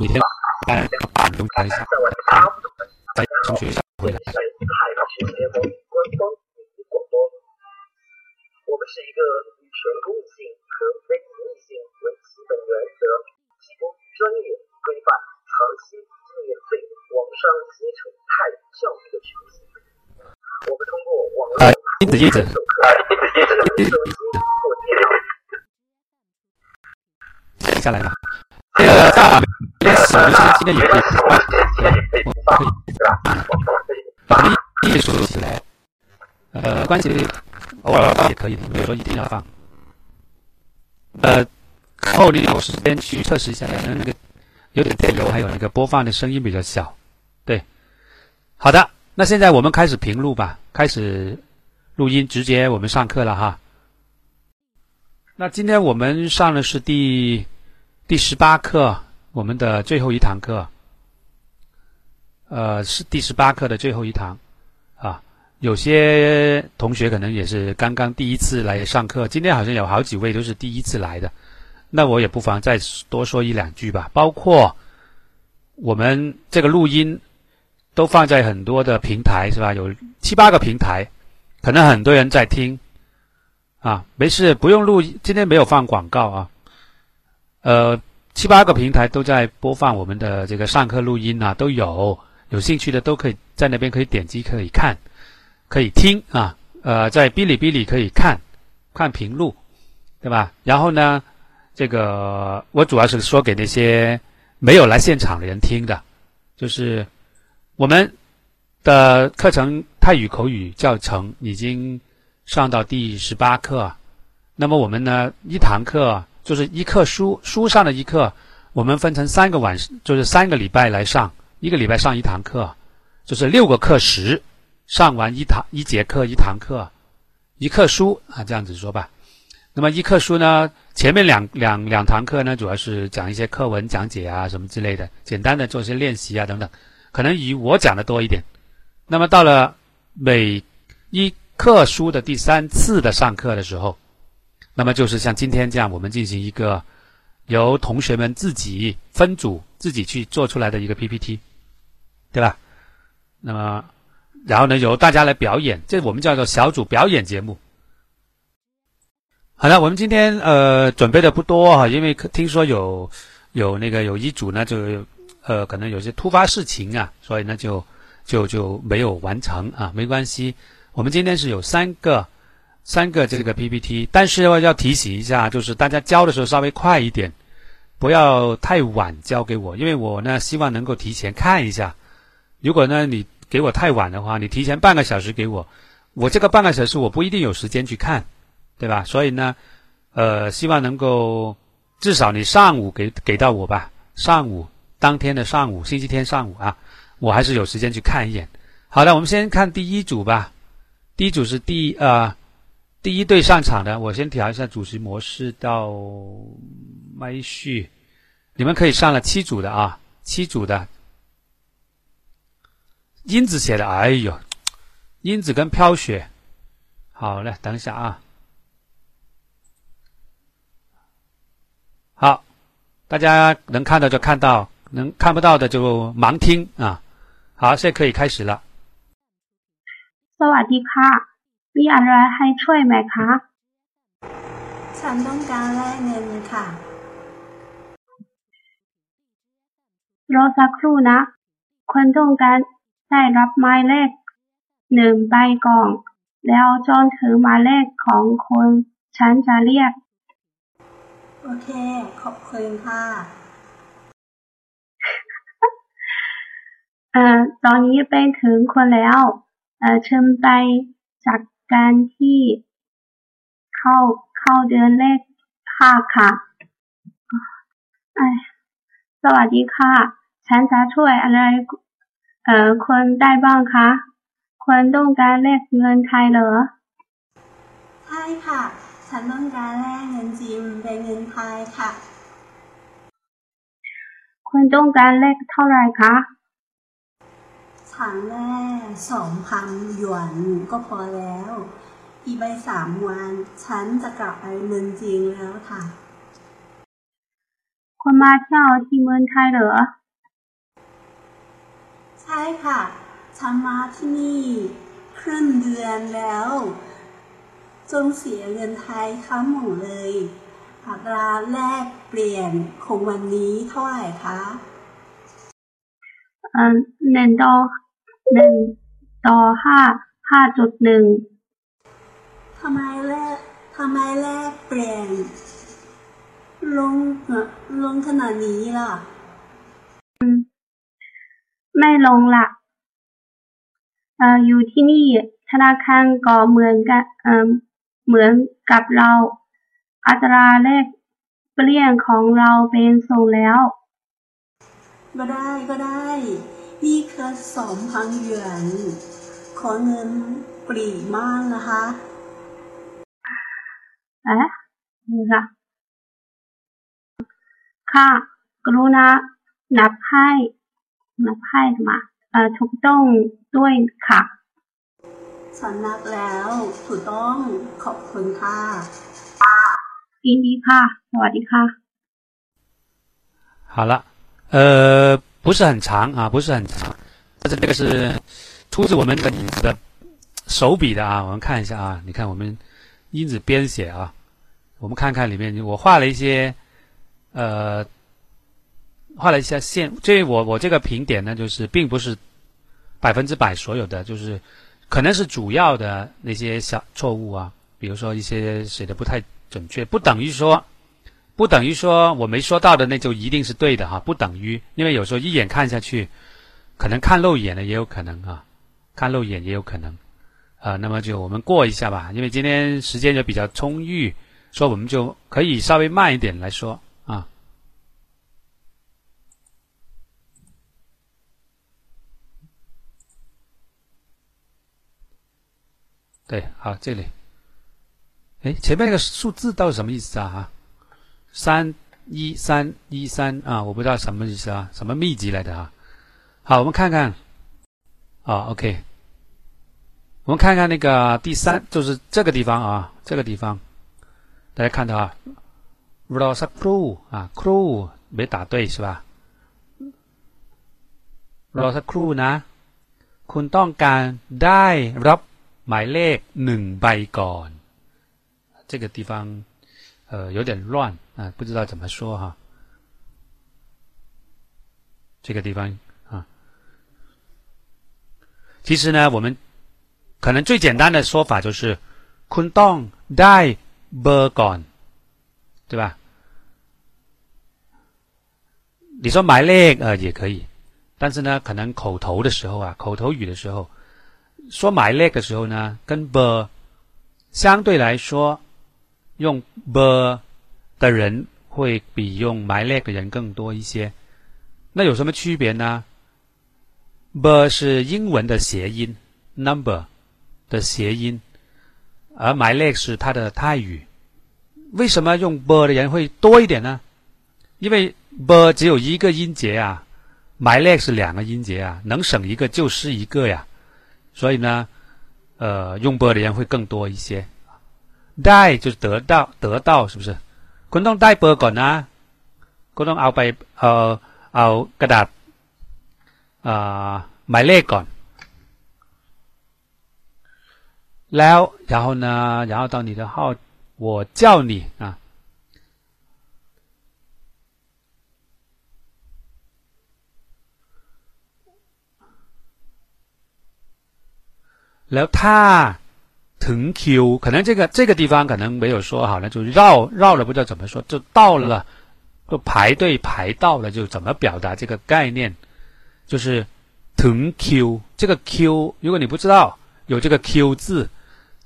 每天大概打钟开始，再从学校回来。我们是一个以全公益性和非盈利性为基本原则，提供专业、规范、长期、免费、网上基础泰语教育的学。我们通过网络、一子一子，手机或电脑。下来吧。这个大手机今天也可以，我可以把艺术起来，呃，关系偶尔放也可以，没有说一定要放。呃，后你有时间去测试一下，可能那个有点电流，还有那个播放的声音比较小。对，好的，那现在我们开始评录吧，开始录音，直接我们上课了哈。那今天我们上的是第第十八课，我们的最后一堂课，呃，是第十八课的最后一堂啊。有些同学可能也是刚刚第一次来上课，今天好像有好几位都是第一次来的，那我也不妨再多说一两句吧。包括我们这个录音都放在很多的平台，是吧？有七八个平台，可能很多人在听啊。没事，不用录，今天没有放广告啊。呃，七八个平台都在播放我们的这个上课录音啊，都有，有兴趣的都可以在那边可以点击可以看。可以听啊，呃，在哔哩哔哩可以看，看评录，对吧？然后呢，这个我主要是说给那些没有来现场的人听的，就是我们的课程泰语口语教程已经上到第十八课，那么我们呢一堂课就是一课书书上的一课，我们分成三个晚，就是三个礼拜来上，一个礼拜上一堂课，就是六个课时。上完一堂一节课一堂课，一课书啊，这样子说吧。那么一课书呢，前面两两两堂课呢，主要是讲一些课文讲解啊什么之类的，简单的做一些练习啊等等，可能以我讲的多一点。那么到了每一课书的第三次的上课的时候，那么就是像今天这样，我们进行一个由同学们自己分组自己去做出来的一个 PPT，对吧？那么。然后呢，由大家来表演，这我们叫做小组表演节目。好了，我们今天呃准备的不多哈，因为听说有有那个有一组呢，就呃可能有些突发事情啊，所以呢就就就没有完成啊，没关系。我们今天是有三个三个这个 PPT，但是要要提醒一下，就是大家交的时候稍微快一点，不要太晚交给我，因为我呢希望能够提前看一下。如果呢你。给我太晚的话，你提前半个小时给我，我这个半个小时我不一定有时间去看，对吧？所以呢，呃，希望能够至少你上午给给到我吧，上午当天的上午，星期天上午啊，我还是有时间去看一眼。好的，我们先看第一组吧。第一组是第呃第一队上场的我先调一下主席模式到麦序你们可以上了七组的啊七组的。英子写的哎呦英子跟飘雪。好嘞等一下啊。好大家能看到就看到能看不到的就盲听啊。好现在可以开始了。萨瓦迪卡。 มีอะไรให้ช่วยไหมคะ ฉันต้องการแลกเงินค่ะรอสักครู่นะคนต้องการได้รับหมายเลขหนึ่งใบก่อนแล้วจนถือหมายเลขของคนฉันจะเรียก โอเค ขอบคุณค่ะเอ่อตอนนี้เป็นถึงคนแล้ว เอ่อเชิญไปจาก การที่เข้าเข้าเดือนเลขห้าค่ะ สวัสดีค่ะ ฉันจะช่วยอะไร เอ่อคนได้บ้างคะ คนต้องการแลกเงินไทยเหรอ ใช่ค่ะ ฉันต้องการแลกเงินจีนเป็นเงินไทยค่ะคุณต้องการแลกเท่าไหร่คะ ฉันแลกสองพันหยวนก็พอแล้ว อีกไปสามวัน ฉันจะกลับไปเมืองจีนแล้วค่ะคุณมาเที่ยวที่เมืองไทยเหรอ ใช่ค่ะ ฉันมาที่นี่ครึ่งเดือนแล้ว จนเสียเงินไทยทั้งหมดเลยอัตราแลกเปลี่ยนของวันนี้เท่าไหร่คะเอ่อ หนึ่งต่อหนึ่งต่อห้าห้าจุดหนึ่งทำไมแลกทำไมแลกเปลี่ยนลงลงขนาดนี้ล่ะ ไม่ลงละเอ่ออยู่ที่นี่ธนาคารก็เหมือนกันเอ่อเหมือนกับเรา อัตราแลกเปลี่ยนของเราเป็นส่งแล้ว ก็ได้ก็ได้ นี่คือสองพันหยวน ขอเงินปรีมากนะคะ เอ๊ะนี่ค่ะค่ะ กรุณานับให้นับให้มาเอ่อถูกต้องด้วยค่ะ ฉันนับแล้วถูกต้องขอบคุณค่ะ ยินดีค่ะ สวัสดีค่ะ 好了，呃， 不是很长啊，不是很长，但是这个是出自我们的影子的手笔的啊，我们看一下啊，你看我们因子编写啊，我们看看里面我画了一些呃画了一下线，这我我这个评点呢，就是并不是百分之百所有的，就是可能是主要的那些小错误啊，比如说一些写的不太准确，不等于说不等于说我没说到的那就一定是对的哈，不等于，因为有时候一眼看下去，可能看漏眼了也有可能啊，看漏眼也有可能，呃，那么就我们过一下吧，因为今天时间也比较充裕，所以我们就可以稍微慢一点来说啊。对，好，这里，哎，前面那个数字到底什么意思啊？哈，三一三一三啊，我不知道什么意思啊，什么秘籍来的啊？好，我们看看，啊，OK，我们看看那个第三，就是这个地方啊，这个地方，大家看到啊 r o s a crew 啊，crew 没打对是吧 r o s a crew นะคุณต้องการได้รับหมายเลขหนึ่งใบก่อน这个地方呃有点乱 啊，不知道怎么说哈。这个地方啊，其实呢，我们可能最简单的说法就是คุณต้องได้เบอร์ก่อน对吧？你说หมายเลข呃也可以，但是呢，可能口头的时候啊，口头语的时候。说หมายเลข的时候呢，跟 ber 相对来说，用 ber 的人会比用 my leg 的人更多一些。那有什么区别呢？b 是英文的谐音，number 的谐音，而 my leg 是它的泰语。为什么用 b 的人会多一点呢？因为 b 只有一个音节啊，my leg 是两个音节啊，能省一个就是一个呀。所以呢，呃，用 b 的人会更多一些。die 就是得到，得到是不是？ คุณต้องได้เบอร์ก่อนนะคุณต้องเอาไปเอาเอากระดาษอ่าหมายเลขก่อน แล้ว然后呢，然后到你的号，我叫你啊。แล้วถ้า 腾 Q，可能这个这个地方可能没有说好呢，就绕绕了，不知道怎么说，就到了，就排队排到了，就怎么表达这个概念？就是腾 Q，这个 Q，如果你不知道有这个 Q 字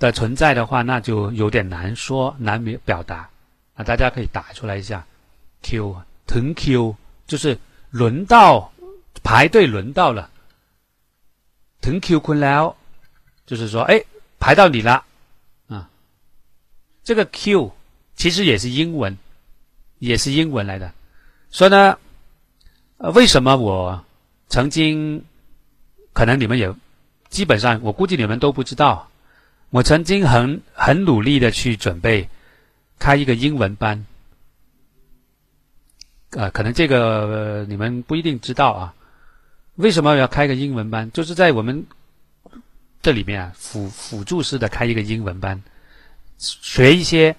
的存在的话，那就有点难说，难表达。啊，大家可以打出来一下，Q，腾 Q 就是轮到排队轮到了，腾 Q 过来哦，就是说，哎。排到你了，啊，这个 Q 其实也是英文，也是英文来的。所以呢，呃，为什么我曾经，可能你们也基本上，我估计你们都不知道，我曾经很很努力的去准备开一个英文班，呃，可能这个、呃你们不一定知道啊。为什么要开个英文班？就是在我们这里面啊，辅辅助式的开一个英文班，学一些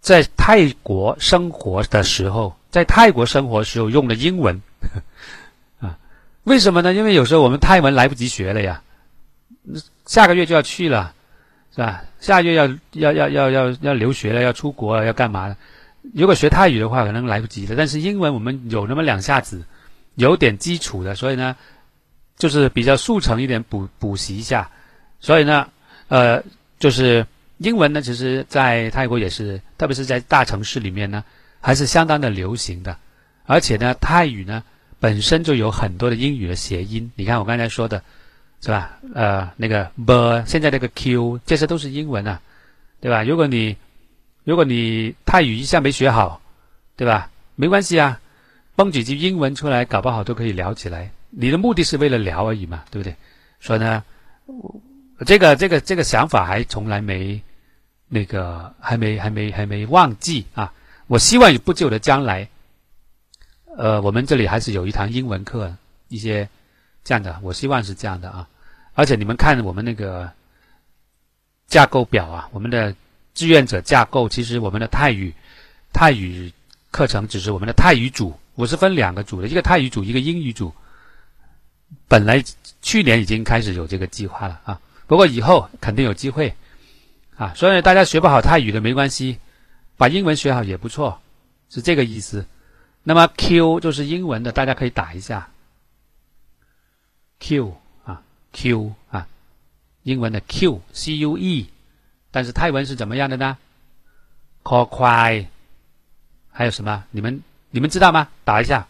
在泰国生活的时候，在泰国生活时候用的英文 啊。为什么呢？因为有时候我们泰文来不及学了呀，下个月就要去了，是吧？下个月要要要要要要留学了，要出国了，要干嘛？如果学泰语的话，可能来不及了。但是英文我们有那么两下子，有点基础的，所以呢，就是比较速成一点补补习一下。所以呢，呃，就是英文呢，其实在泰国也是，特别是在大城市里面呢，还是相当的流行的。而且呢，泰语呢本身就有很多的英语的谐音。你看我刚才说的，是吧？呃，那个 b，现在那个 q，这些都是英文啊，对吧？如果你如果你泰语一下没学好，对吧？没关系啊，蹦几句英文出来，搞不好都可以聊起来。你的目的是为了聊而已嘛，对不对？所以呢，这个这个这个想法还从来没那个还没还没还没忘记啊！我希望有不久的将来，呃，我们这里还是有一堂英文课，一些这样的，我希望是这样的啊。而且你们看我们那个架构表啊，我们的志愿者架构，其实我们的泰语泰语课程只是我们的泰语组，我是分两个组的，一个泰语组，一个英语组。本来去年已经开始有这个计划了啊，不过以后肯定有机会啊，所以大家学不好泰语的没关系，把英文学好也不错，是这个意思。那么 Q 就是英文的，大家可以打一下 Q 啊 Q 啊，英文的 Q C U E，但是泰文是怎么样的呢？call 快，还有什么？你们你们知道吗？打一下，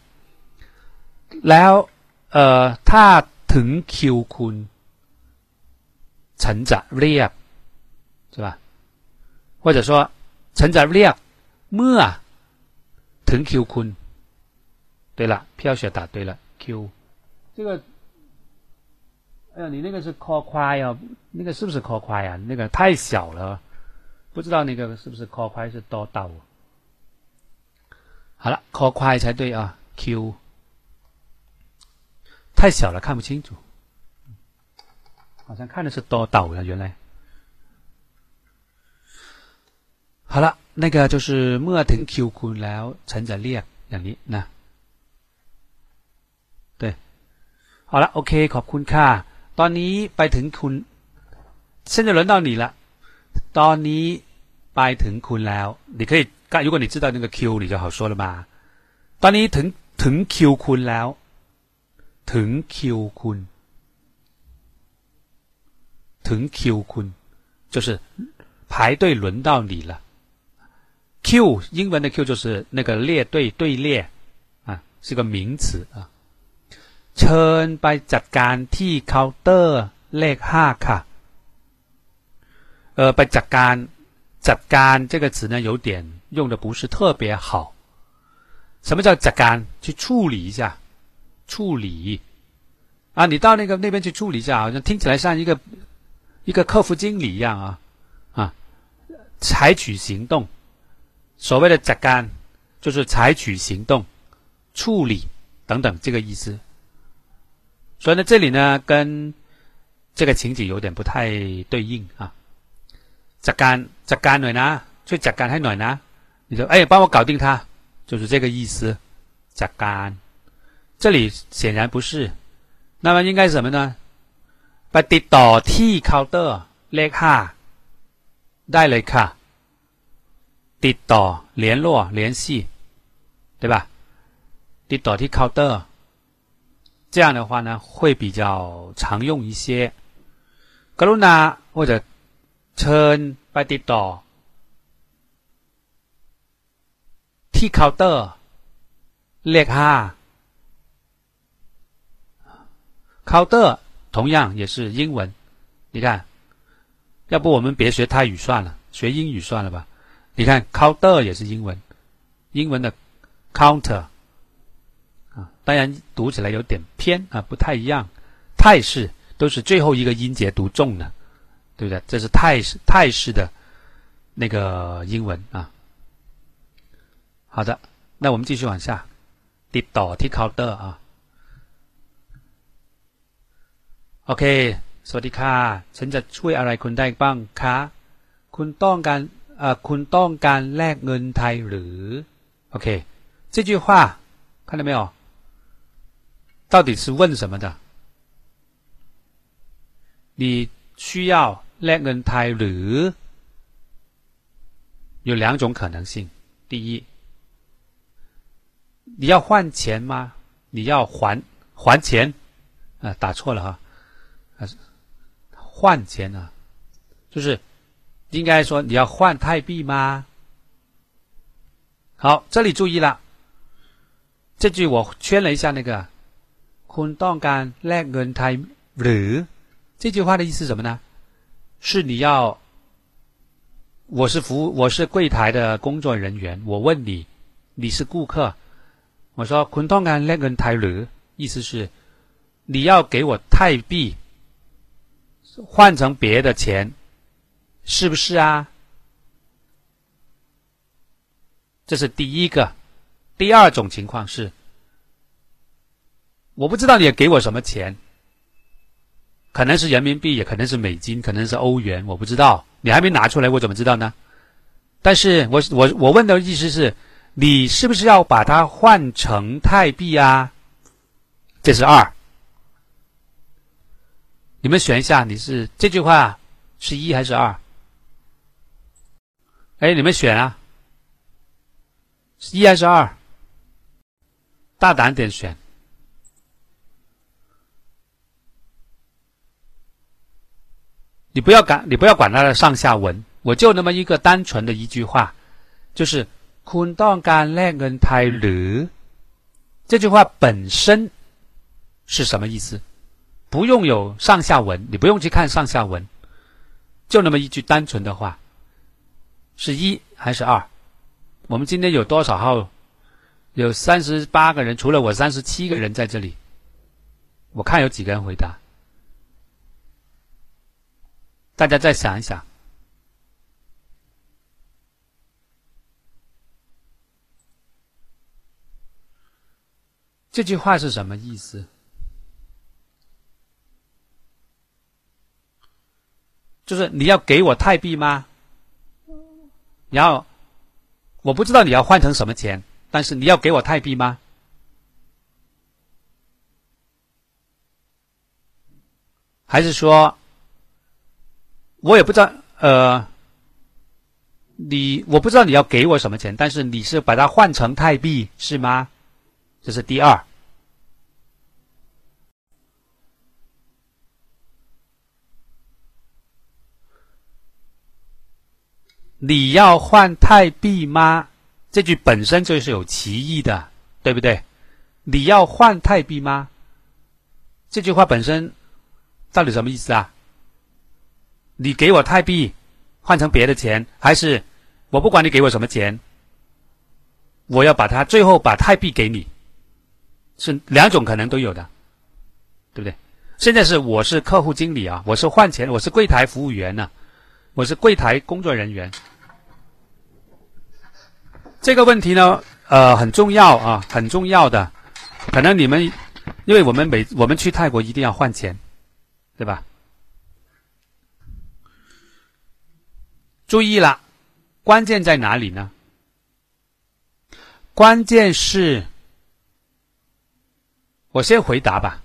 แล้ว เอ่อถ้าถึงคิวคุณ ฉันจะเรียกใช่吧或者说ฉันจะเรียกเมื่อ ถึงคิวคุณ对了飘雪答对了 Q 这个哎呀你那个是 call 快哦那个是不是 call 快啊那个太小了不知道那个是不是 call 快是多到好了 call 快才对啊 Q 太小了，看不清楚。好像看的是多岛呀，原来。好了，那个就是เมื่อถึงคิวคุณแล้วฉันจะเรียกอย่างนี้นะ对好了，OK，ขอบคุณค่ะตอนนี้ไปถึงคุณ现在轮到你了ตอนนี้ไปถึงคุณแล้ว你可以如果你知道那个 Q 你就好说了嘛ตอนนี้ถึงถึงคิวคุณแล้ว ถึงคิวคุณถึงคิวคุณ就是排队轮到你了。Q 英文的 Q 就是那个列队队列啊，是个名词啊。เชิญไปจัดการที่เคาน์เตอร์เลขห้าค่ะ呃，ไปจัดการจัดการ这个词呢，有点用的不是特别好。什么叫จัดการ？去处理一下。 处理。啊你到那个那边去处理一下好像听起来像一个一个客服经理一样啊啊采取行动。所谓的甲干就是采取行动处理等等这个意思。所以呢这里呢跟这个情景有点不太对应啊甲干在干暖呢最甲干还暖呢你说哎帮我搞定它就是这个意思甲干这里显然不是，那么应该是什么呢？ไปติดต่อที่เคาน์เตอร์เลขห้าได้เลยค่ะติดต่อ联络联系对吧ติดต่อที่เคาน์เตอร์这样的话呢会比较常用一些กรุณา或者เชิญไปติดต่อที่เคาน์เตอร์เลขห้า Counter 同样也是英文，你看，要不我们别学泰语算了，学英语算了吧？你看，counter 也是英文，英文的 counter 啊，当然读起来有点偏啊，不太一样。泰式都是最后一个音节读重的，对不对？这是泰式泰式的那个英文啊。好的，那我们继续往下，第二题 counter 啊。โอเค สวัสดีค่ะ ฉันจะช่วยอะไรคุณได้บ้างคะ คุณต้องการเอ่อคุณต้องการแลกเงินไทยหรือ โอเค这句话看到没有？到底是问什么的？你需要แลกเงินไทยหรือ有两种可能性。第一，你要换钱吗？你要还还钱？啊，打错了哈， 啊，换钱啊，就是应该说你要换泰币吗？好，这里注意了，这句我圈了一下那个คุณต้องการแลกเงินไทยหรือ这句话的意思是什么呢？是你要，我是服务，我是柜台的工作人员，我问你，你是顾客，我说คุณต้องการแลกเงินไทยหรือ？意思是你要给我泰币， 换成别的钱，是不是啊？这是第一个。第二种情况是，我不知道你给我什么钱。可能是人民币，也可能是美金，可能是欧元，我不知道。你还没拿出来，我怎么知道呢？但是我我我问的意思是，你是不是要把它换成泰币啊？这是二。你们选一下，你是这句话是一还是二？哎，你们选啊，一还是二？大胆点选。你不要管，你不要管它的上下文，我就那么一个单纯的一句话，就是“คุณต้องการแลกเงินไทยหรือ”这句话本身是什么意思？ 不用有上下文，你不用去看上下文，就那么一句单纯的话，是一还是二？我们今天有多少号？有三十八个人，除了我三十七个人在这里，我看有几个人回答。大家再想一想，这句话是什么意思？就是你要给我泰币吗？然后我不知道你要换成什么钱，但是你要给我泰币吗？还是说？我也不知道，呃，你我不知道你要给我什么钱，但是你是把它换成泰币是吗？这是第二。你要换泰币吗？这句本身就是有歧义的，对不对？你要换泰币吗？这句话本身到底什么意思啊？你给我泰币换成别的钱，还是我不管你给我什么钱，我要把它最后把泰币给你，是两种可能都有的，对不对？现在是我是客户经理啊，我是换钱，我是柜台服务员呢，我是柜台工作人员。这个问题呢，呃，很重要啊，很重要的。可能你们，因为我们每我们去泰国一定要换钱，对吧？注意了，关键在哪里呢？关键是，我先回答吧。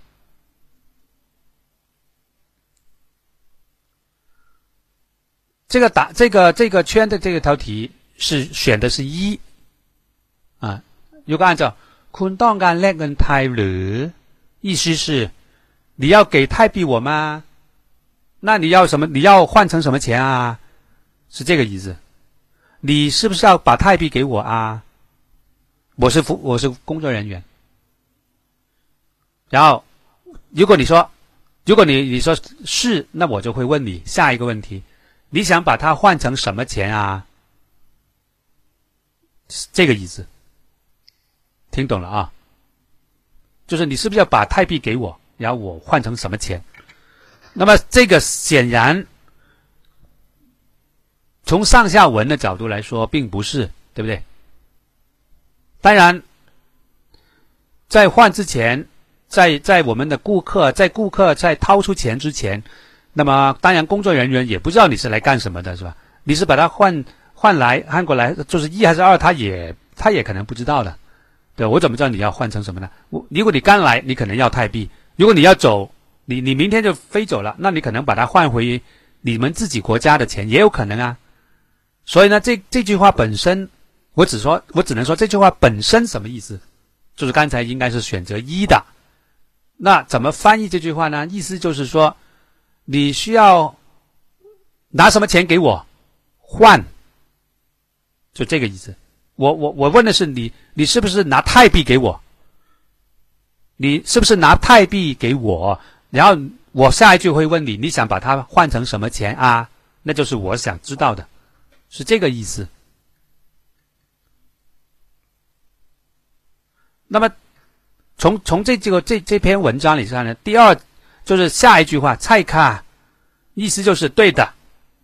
这个答这个这个圈的这个条题是选的是一啊。如果按照“คุณต้องการแลกเงินไทยหรือ”，意思是你要给泰币我吗？那你要什么？你要换成什么钱啊？是这个意思，你是不是要把泰币给我啊？我是服，我是工作人员。然后，如果你说，如果你你说是，那我就会问你下一个问题： 你想把它换成什么钱啊？这个意思，听懂了啊？就是你是不是要把泰币给我，然后我换成什么钱？那么这个显然。从上下文的角度来说，并不是，对不对？当然，在换之前，在在我们的顾客在顾客在掏出钱之前，那么当然工作人员也不知道你是来干什么的，是吧？你是把它换换来换过来，就是一还是二，他也他也可能不知道的。对我怎么知道你要换成什么呢？我如果你刚来，你可能要泰币；如果你要走，你你明天就飞走了，那你可能把它换回你们自己国家的钱，也有可能啊。所以呢，这这句话本身，我只说，我只能说这句话本身什么意思？就是刚才应该是选择一的。那怎么翻译这句话呢？意思就是说，你需要拿什么钱给我换，就这个意思。我我我问的是你，你是不是拿泰币给我？你是不是拿泰币给我？然后我下一句会问你，你想把它换成什么钱啊？那就是我想知道的，是这个意思。那么从从这这个这这篇文章里看呢，第二就是下一句话，菜卡，意思就是对的，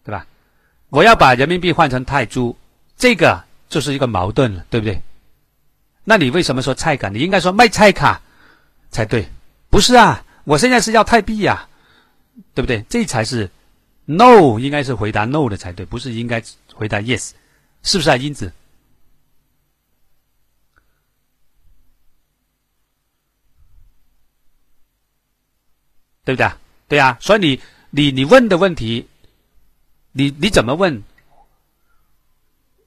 对吧？我要把人民币换成泰铢，这个。就是一个矛盾了，对不对？那你为什么说菜卡？你应该说卖菜卡才对，不是啊？我现在是要泰币呀，对不对？这才是 no，应该是回答 no 的才对，不是应该回答 yes，是不是啊？英子，对不对？对啊，所以你你你问的问题，你你怎么问？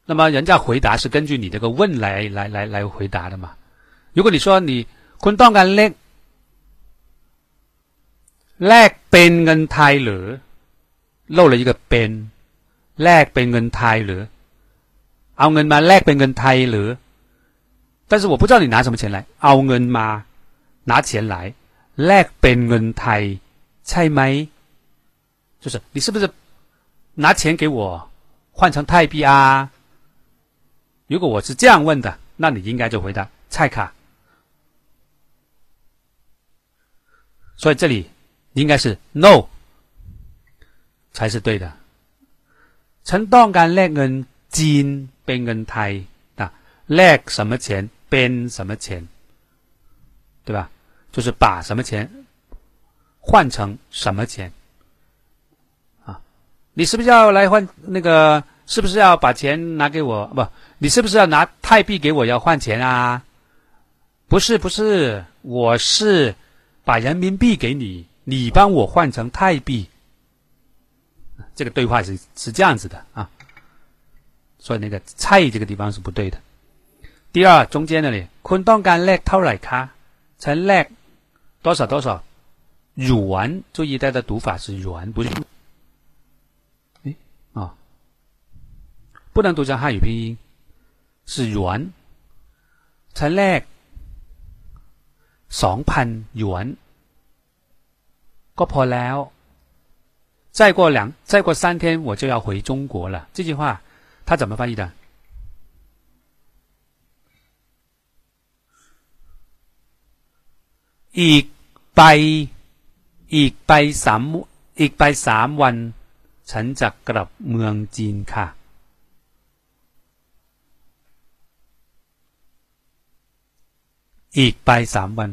那么人家回答是根据你这个问来来来来回答的嘛？如果你说你คุณต้องการเลขแลกเป็นเงินไทยหรือ漏了一个เป็นแลกเป็นเงินไทยหรือเอาเงินมาแลกเป็นเงินไทยหรือ但是我不知道你拿什么钱来เอาเงินมา拿钱来 แลกเป็นเงินไทยใช่ไหม就是你是不是拿钱给我换成泰币啊？如果我是这样问的，那你应该就回答菜卡。所以这里应该是 no 才是对的。ฉันต้องการแลกเงินจีนเป็นเงินไทย啊，แลก什么钱เป็น什么钱，对吧？ 就是把什么钱换成什么钱啊？你是不是要来换那个？是不是要把钱拿给我？不，你是不是要拿泰币给我要换钱啊？不是，不是，我是把人民币给你，你帮我换成泰币。这个对话是是这样子的啊，所以那个“菜”这个地方是不对的。第二，中间那里，坤东干叻偷来卡，才叻多少多少，元，注意它的读法是元，不是。不能读成汉语拼音，是元。才แรกสองพันหยวนก็พอแล้ว。再过两再过三天我就要回中国了。这句话他怎么翻译的？ อีกไปอีกไปสามอีกไปสามวันฉันจะกลับเมืองจีนค่ะอีกไปสามวัน。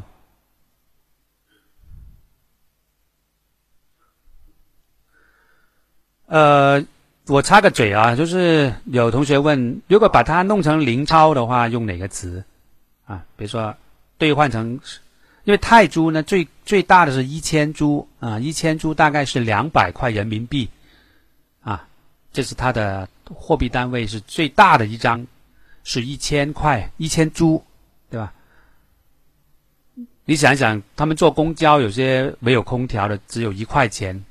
呃，我插个嘴啊，就是有同学问，如果把它弄成零钞的话，用哪个词啊？比如说兑换成， 因为泰铢呢最最大的是一千铢啊，一千铢大概是两百块人民币啊，这是它的货币单位，是最大的一张是一千块一千铢，对吧？你想一想，他们坐公交，有些没有空调的，只有一块钱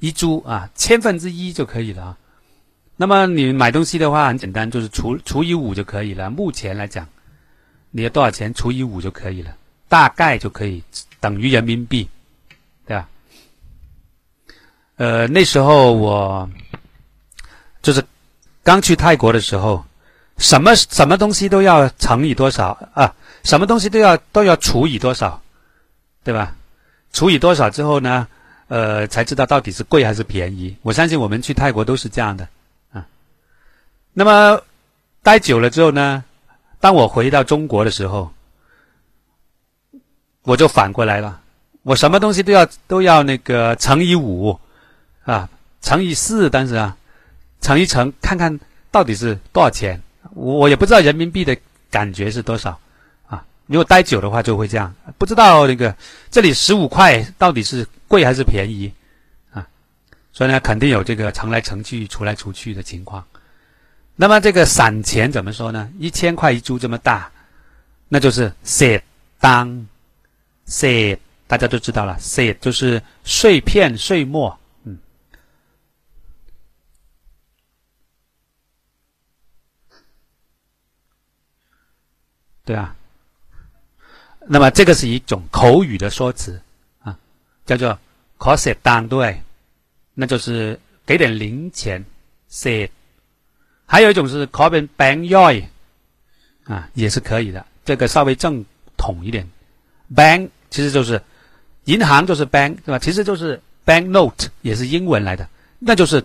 一铢啊，千分之一就可以了啊。那么你买东西的话，很简单，就是除除以五就可以了。目前来讲，你要多少钱除以五就可以了，大概就可以等于人民币，对吧？呃，那时候我就是刚去泰国的时候，什么什么东西都要乘以多少啊？什么东西都要都要除以多少，对吧？除以多少之后呢？呃，才知道到底是贵还是便宜。我相信我们去泰国都是这样的啊。那么待久了之后呢，当我回到中国的时候，我就反过来了，我什么东西都要都要那个乘以五啊，乘以四，但是啊，乘一乘看看到底是多少钱，我我也不知道人民币的感觉是多少啊。如果待久的话就会这样，不知道那个这里十五块到底是贵还是便宜啊？所以呢，肯定有这个乘来乘去、除来除去的情况。那么这个散钱怎么说呢？一千块一株这么大，那就是写当 sad 大家都知道了。Sad 就是碎片碎末。嗯。对啊。那么这个是一种口语的说辞啊叫做 cos down 对那就是给点零钱。Sad 还有一种是 c o b i n bang yoy 啊也是可以的这个稍微正统一点。Bang 其实就是银行，就是 bank 对吧？其实就是 bank note，也是英文来的，那就是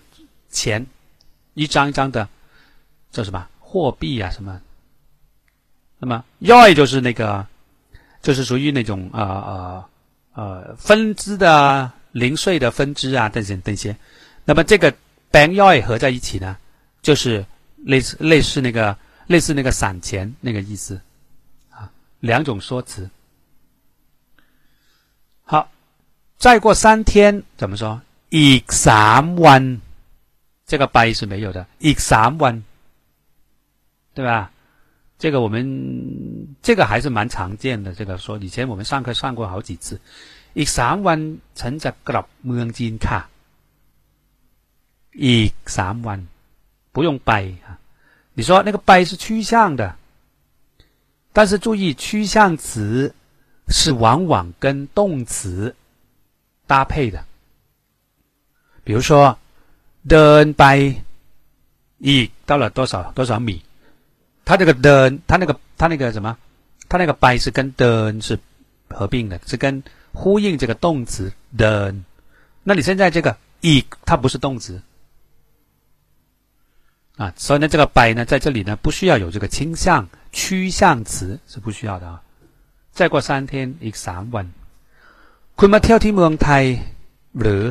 钱，一张一张的，叫什么货币啊什么？那么 yoy 就是那个，就是属于那种啊啊呃分支的零碎的分支啊这些这些。那么这个 bank yoy 合在一起呢？就是类似类似那个类似那个散钱那个意思，啊，两种说辞。好，再过三天怎么说？อีกสามวัน，这个 by 是没有的。อีกสามวัน，对吧？这个我们这个还是蛮常见的。这个说以前我们上课上过好几次。อีกสามวันฉันจะกลับเมืองจีนค่ะ。อีกสามวัน不用掰啊！你说那个掰是趋向的，但是注意趋向词是往往跟动词 搭配的。比如说，den 掰一到了多少多少米，它这个 den 它那个它那个什么，它那个掰是跟 den 是合并的，是跟呼应这个动词 den。那你现在这个一它不是动词。啊，所以呢，这个 by 呢，在这里呢，不需要有这个倾向、趋向词是不需要的啊。再过三天，อีกสามวัน คุณมาเที่ยวที่เมืองไทยหรือ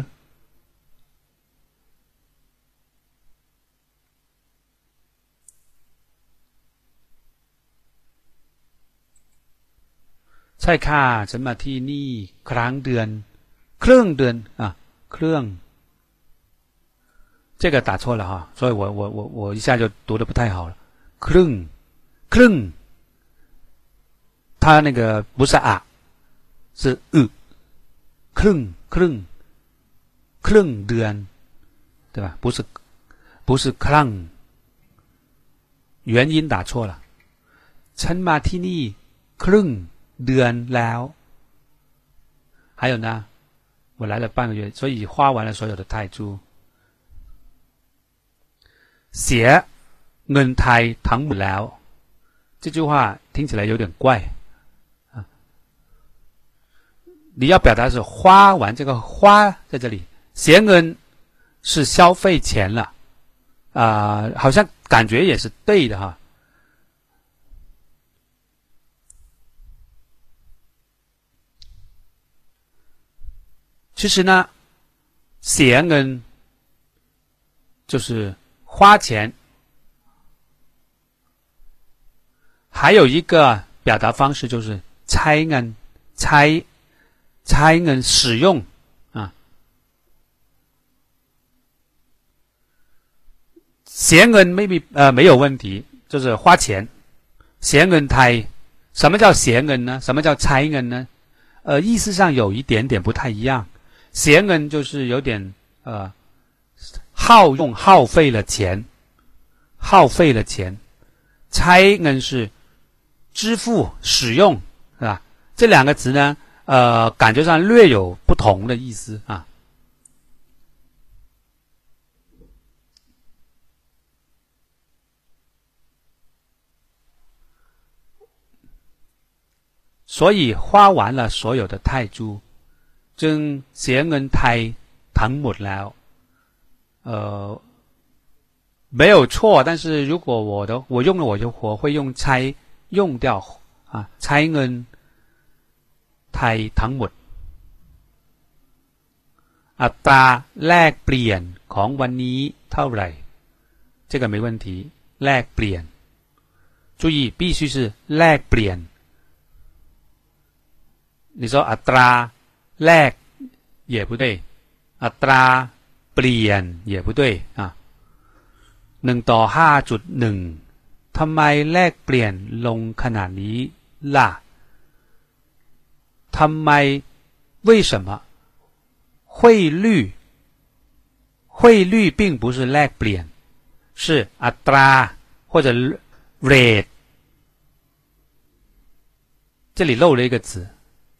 ใช่ค่ะฉันมาที่นี่ครั้งเดือนครึ่งเดือนอ่ะครึ่ง这个打错了哈，所以我我我我一下就读的不太好了。kung kung，他那个不是啊，是 u kung kung kung เ对吧？不是不是 kung，元音打错了。ฉันมาที่นี่ครึ่งเดือนแล้ว。还有呢，我来了半个月，所以花完了所有的泰铢。写恩泰唐姆了，这句话听起来有点怪 你要表达是花完这个花在这里，写恩是消费钱了啊，好像感觉也是对的哈。其实呢，写恩就是。花钱，还有一个表达方式就是拆恩、拆拆恩使用啊，闲恩 maybe 呃没有问题，就是花钱，闲恩拆，什么叫闲恩呢？什么叫拆恩呢？呃，意思上有一点点不太一样，闲恩就是有点呃。耗用耗费了钱，耗费了钱，拆恩是支付使用，是吧？这两个词呢，呃，感觉上略有不同的意思啊。所以花完了所有的泰铢，将钱恩泰ทั้งหมดแล้ว呃，没有错，但是如果我的我用了，我就我会用拆 用掉啊ใช้เงิน ไทยทั้งหมดอัตราแลกเปลี่ยนของวันนี้เท่าไหร่这个没问题แลกเปลี่ยน注意必须是แลกเปลี่ยน你说อัตราแลก也不对อัตราเปลี่ยน也不对啊หนึ่งต่อห้าจุดหนึ่งทำไมแลกเปลี่ยนลงขนาดนี้ล่ะ ทำไม为什么汇率汇率并不是แลกเปลี่ยน是อัตรา或者 rate 这里漏了一个字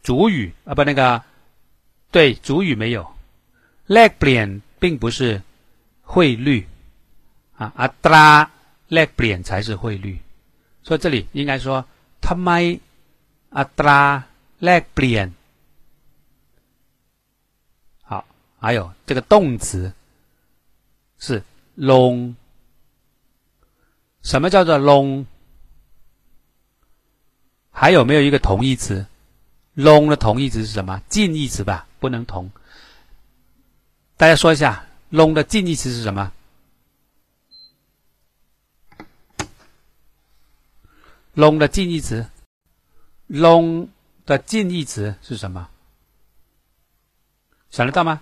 主语啊不那个对主语没有แลกเปลี่ยน并不是汇率啊อัตราแลกเปลี่ยน才是汇率所以这里应该说ทำไมอัตรา แลกเปลี่ยน好还有这个动词是ลง什么叫做ลง还有没有一个同义词？lông 的同义词是什么？近义词吧，不能同。大家说一下，lông 的近义词是什么？lông 的近义词，lông 的近义词是什么？想得到吗？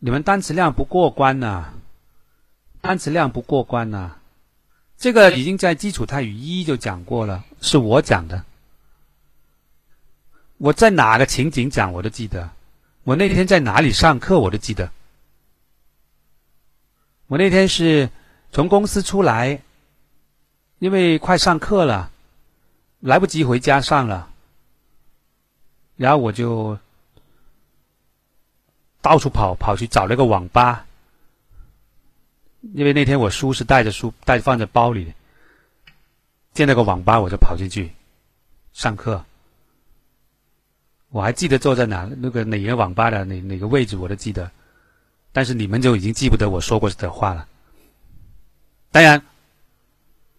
你们单词量不过关呐、单词量不过关呐、这个已经在基础泰语一就讲过了，是我讲的。我在哪个情景讲我都记得，我那天在哪里上课我都记得。我那天是从公司出来，因为快上课了，来不及回家上了，然后我就到处跑，跑去找那个网吧。因为那天我书是带着书带放在包里的，见那个网吧我就跑进去上课。我还记得坐在哪那个哪个网吧的哪哪个位置我都记得，但是你们就已经记不得我说过的话了。当然，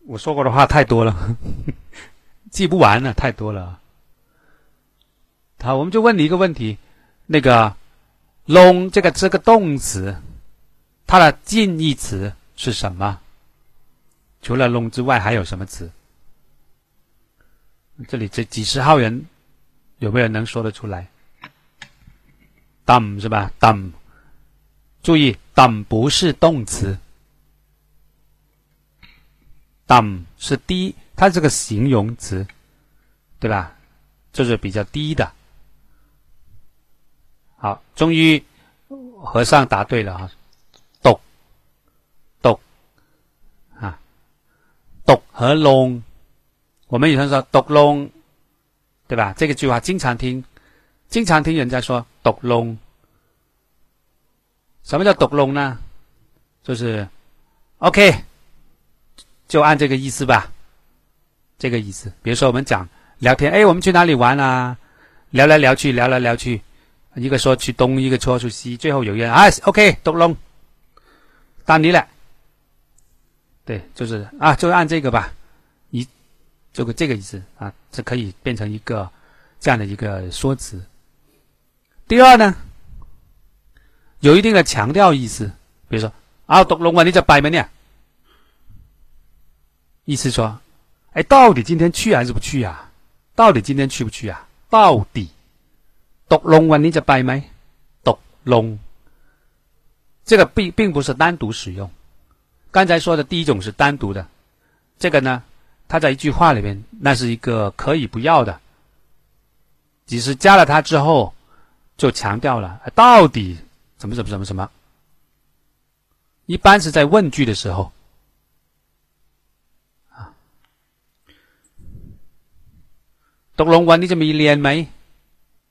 我说过的话太多了，记不完了，太多了。好，我们就问你一个问题：那个“ “long” ”这个这个动词。它的近义词是什么？除了“龙”之外，还有什么词？这里这几十号人，有没有人能说得出来？“dum” 是吧？“dum”，注意，“dum” 不是动词，“dum” 是低，它是个形容词，对吧？就是比较低的。好，终于和尚答对了哈。读和龙，我们有人说读龙，对吧？这个句话经常听，经常听人家说读龙。什么叫读龙呢？就是 OK，就按这个意思吧，这个意思。比如说我们讲聊天，哎，我们去哪里玩啊？聊来聊去，聊来聊去，一个说去东，一个说去西，最后有人啊，OK，读龙，到你了。对，就是啊，就按这个吧，一这个这个意思啊，这可以变成一个这样的一个说辞。第二呢，有一定的强调意思，比如说啊，读龙文你在摆门呢，意思说，哎，到底今天去还是不去呀？到底今天去不去啊？到底读龙文你在摆没？读龙，这个并并不是单独使用。刚才说的第一种是单独的，这个呢，它在一句话里面，那是一个可以不要的，只是加了它之后，就强调了到底怎么怎么怎么什么。一般是在问句的时候，读龙文你这么一练没？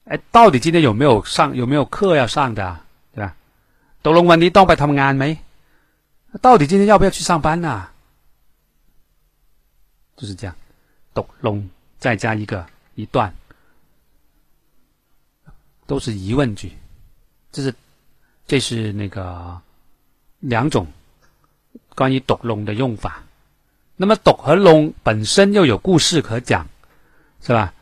哎，到底今天有没有上有没有课要上的，对吧？读龙文你当ไปทำงานไหม？到底今天要不要去上班呢？就是这样，读龙再加一个一段，都是疑问句。这是这是那个两种 关于“斗龙”的用法。那么“斗”和“龙”本身又有故事可讲，是吧？“斗”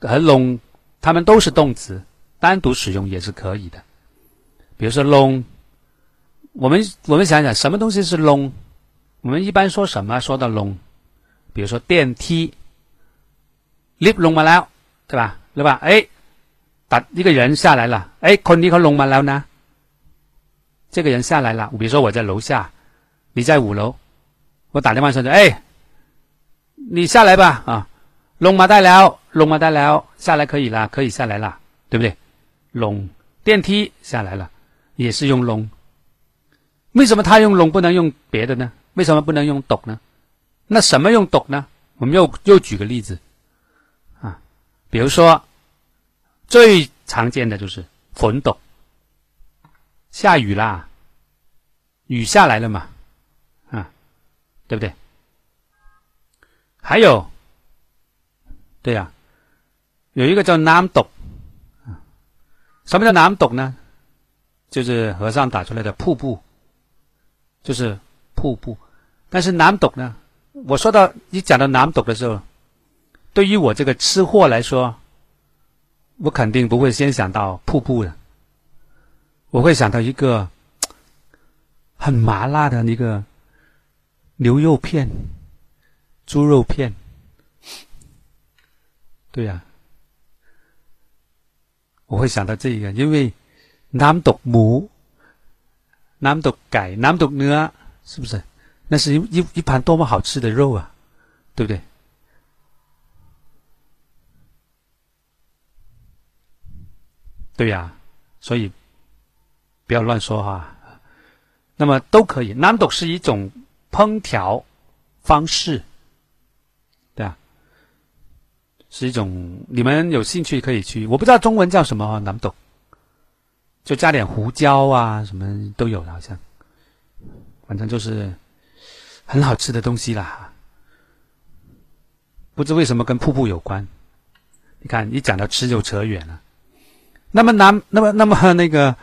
和“龙”它们都是动词，单独使用也是可以的。比如说“龙”，我们我们想想，什么东西是“龙”？我们一般说什么？说到“龙”，比如说电梯，lift 龙嘛了，对吧？对吧？哎，打一个人下来了，哎，คนนี้เขาลงมาแล้วนะ。这个人下来了，比如说我在楼下，你在五楼，我打电话说：“哎，你下来吧啊， 龙马带了，龙马带了，下来可以了，可以下来了，对不对？龙电梯下来了，也是用龙。为什么他用龙不能用别的呢？为什么不能用斗呢？那什么用斗呢？我们又又举个例子啊，比如说最常见的就是粉斗。下雨啦，雨下来了嘛，啊，对不对？还有，对呀，有一个叫南斗，什么叫南斗呢？就是和尚打出来的瀑布，就是瀑布。但是南斗呢，我说到你讲到南斗的时候，对于我这个吃货来说，我肯定不会先想到瀑布的。我会想到一个很麻辣的一个牛肉片、猪肉片，对呀，我会想到这个，因为南毒母、南毒改、南毒นื้是不是？那是一一一盘多么好吃的肉啊，对不对？对呀，所以。不要乱说哈，那么都可以。南斗是一种烹调方式，对啊，是一种你们有兴趣可以去。我不知道中文叫什么南斗，就加点胡椒啊，什么都有，好像，反正就是很好吃的东西啦。不知为什么跟瀑布有关？你看，一讲到吃就扯远了。那么南，那么那么那个。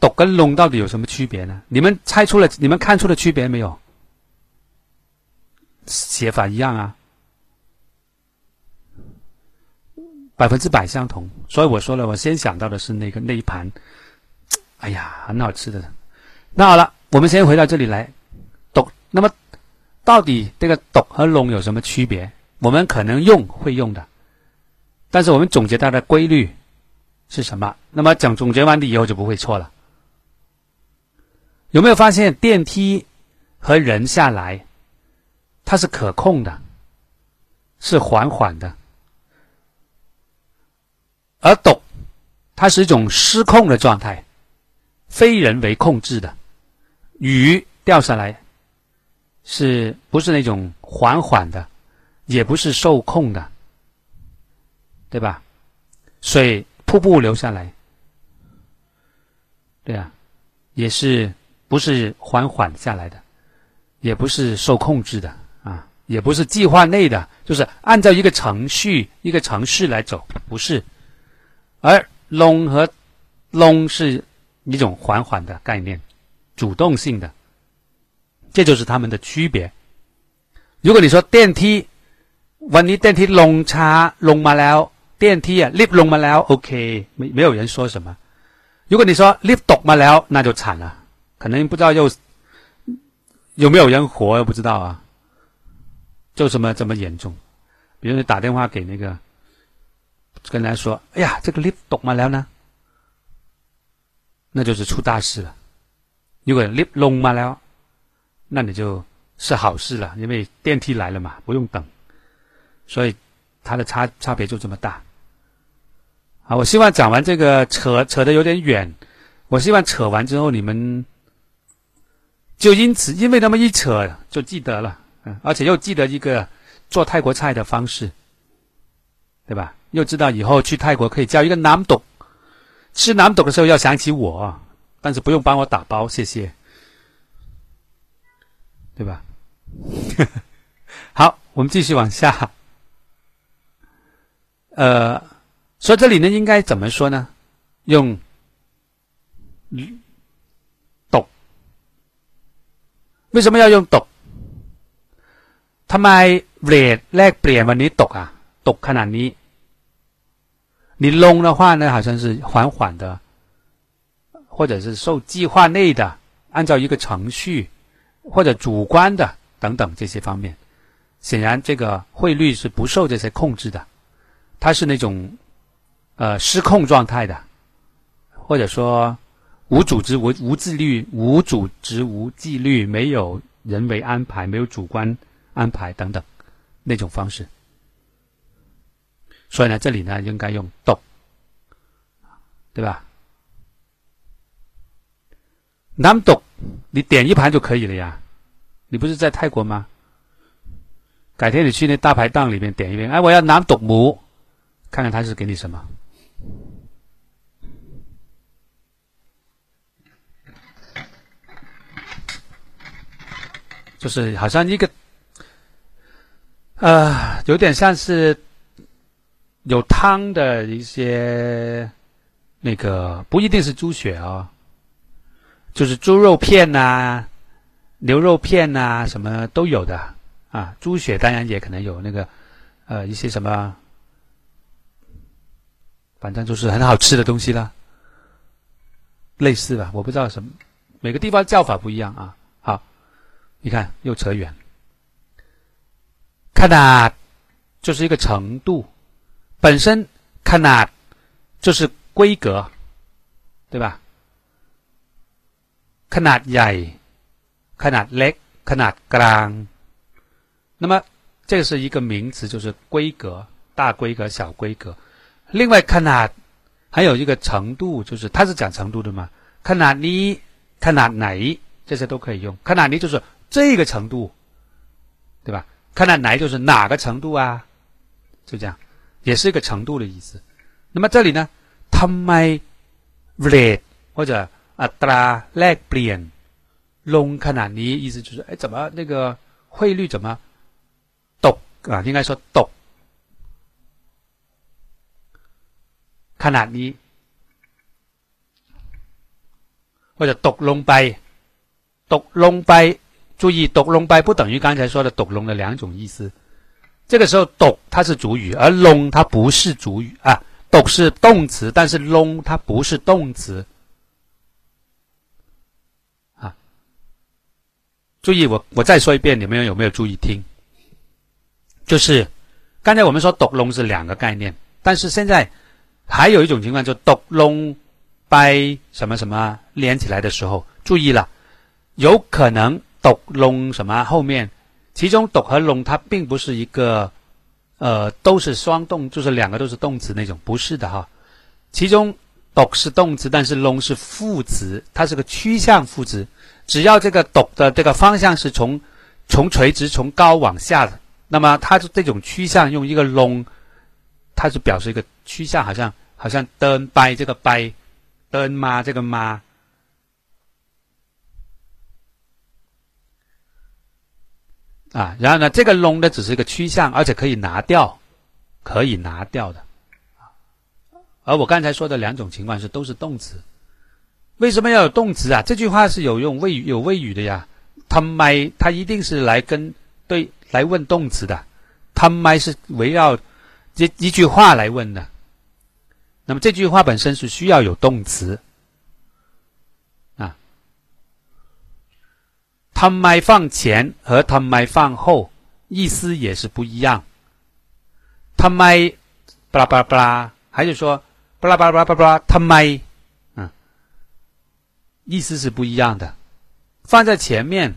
斗跟龙到底有什么区别呢？你们猜出了？你们看出了区别没有？写法一样啊，百分之百相同。所以我说了，我先想到的是那个那一盘，哎呀，很好吃的。那好了，我们先回到这里来。懂，那么到底这个懂和龙有什么区别？我们可能用会用的，但是我们总结它的规律是什么？那么讲总结完了以后就不会错了。有没有发现电梯和人下来，它是可控的，是缓缓的；而抖，它是一种失控的状态，非人为控制的。雨掉下来，是不是那种缓缓的，也不是受控的，对吧？水瀑布流下来，对啊，也是。不是缓缓下来的，也不是受控制的啊，也不是计划内的，就是按照一个程序、一个程序来走，不是。而龙和龙是一种缓缓的概念，主动性的，这就是它们的区别。如果你说电梯，วันนี้电梯龙差龙มาแล้ว，电梯啊，lift 龙มาแล้ว，OK，没没有人说什么。如果你说 lift ตกมาแล้ว，那就惨了。可能不知道又有没有人活，不知道啊，就这么这么严重。比如你打电话给那个， 跟他说：“哎呀，这个 lift 懂吗？了呢？”那就是出大事了。如果 lift 隆吗？了，那你就是好事了，因为电梯来了嘛，不用等。所以它的差差别就这么大。好，我希望讲完这个扯扯的有点远，我希望扯完之后你们。就因此，因为那么一扯，就记得了，嗯，而且又记得一个做泰国菜的方式，对吧？又知道以后去泰国可以叫一个南斗，吃南斗的时候要想起我，但是不用帮我打包，谢谢，对吧？好，我们继续往下，呃，说这里呢，应该怎么说呢？用。 为什么要用ตกทำไมเรทแลกเปลี่ยนวันนี้ตกอ่ะตกขนาดนี้ 你隆的话呢，好像是缓缓的，或者是受计划内的，按照一个程序或者主观的等等这些方面。显然，这个汇率是不受这些控制的，它是那种呃失控状态的，或者说无组织、无无自律、无组织、无纪律，没有人为安排，没有主观安排等等那种方式。所以呢，这里呢应该用 “do”，对吧？南 do，你点一盘就可以了呀。你不是在泰国吗？改天你去那大排档里面点一遍，哎，我要南 do 母，看看他是给你什么。就是好像一个，呃，有点像是。有汤的一些那个不一定是猪血哦，就是猪肉片呐、牛肉片呐，什么都有的啊。猪血当然也可能有那个呃一些什么，反正就是很好吃的东西啦，类似吧，我不知道什么，每个地方叫法不一样啊。好，你看又扯远，看呐，就是一个程度。本身看呐，就是规格，对吧？ขนาดใหญ่ขนาดเล็กขนาดกลาง那么这个是一个名词，就是规格，大规格、小规格。另外ขนาด还有一个程度，就是它是讲程度的嘛？ขนาดนี้ขนาดไหน这些都可以用。ขนาดนี้就是这个程度，对吧？ขนาดไหน就是哪个程度啊？就这样。 也是一个程度的意思。那么这里呢，ทำไม rate 或者อัตราแลกเปลี่ยนลงขนาดนี้意思就是哎怎么那个汇率怎么ตก啊应该说ตกขนาดนี้或者ตกลงไปตกลงไป注意ตกลงไป不等于刚才说的ตกลง的两种意思。 这个时候，do 它是主语，而 long 它不是主语啊。do 是动词，但是 long 它不是动词啊。注意，我我再说一遍，你们有没有注意听？就是刚才我们说 do long 是两个概念，但是现在还有一种情况，就 do long by 什么什么连起来的时候，注意了，有可能 do long 什么后面。其中“斗”和“龙”它并不是一个，呃，都是双动，就是两个都是动词那种，不是的哈。其中“斗”是动词，但是“龙”是副词，它是个趋向副词。只要这个“斗”的这个方向是从从垂直从高往下的，那么它这种趋向用一个“龙”，它是表示一个趋向，好像好像登掰这个掰，登妈这个妈。啊，然后呢，这个龙呢只是一个趋向，而且可以拿掉，可以拿掉的。而我刚才说的两种情况是都是动词，为什么要有动词啊？这句话是有用谓语有谓语的呀。他麦他一定是来跟对来问动词的，他麦是围绕这一句话来问的。那么这句话本身是需要有动词。他麦放前和他麦放后意思也是不一样。他麦巴拉巴拉巴拉，还是说巴拉巴拉巴拉巴拉他麦，嗯，意思是不一样的。放在前面，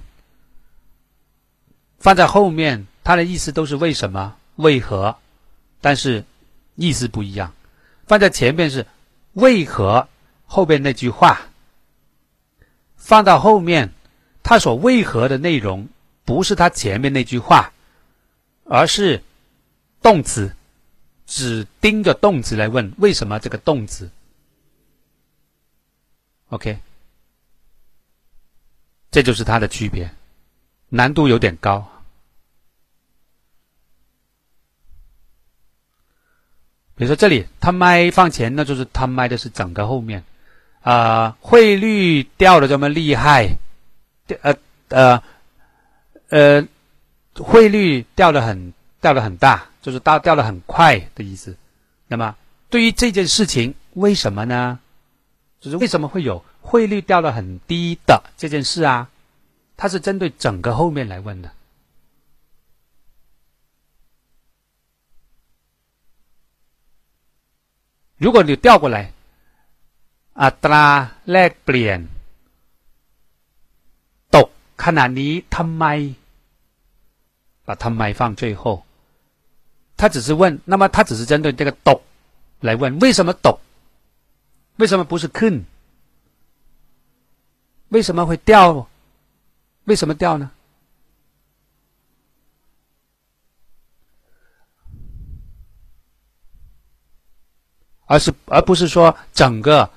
放在后面，它的意思都是为什么、为何，但是意思不一样。放在前面是为何，后边那句话，放到后面。他所为何的内容不是他前面那句话，而是动词，只盯着动词来问为什么这个动词。OK，这就是它的区别，难度有点高。比如说这里，他麦放前，那就是他麦的是整个后面啊，汇率掉的这么厉害。呃呃， 呃，汇率掉的很掉的很大，就是掉掉的很快的意思。那么对于这件事情，为什么呢？就是为什么会有汇率掉的很低的这件事啊？它是针对整个后面来问的。如果你调过来，อัตราแลกเปลี่ยนตก ขนาดนี้ทำไม把ทำไม放最后，他只是问，那么他只是针对这个ตก来问，为什么ตก？为什么不是ขึ้น？为什么会掉？为什么掉呢？而是而不是说整个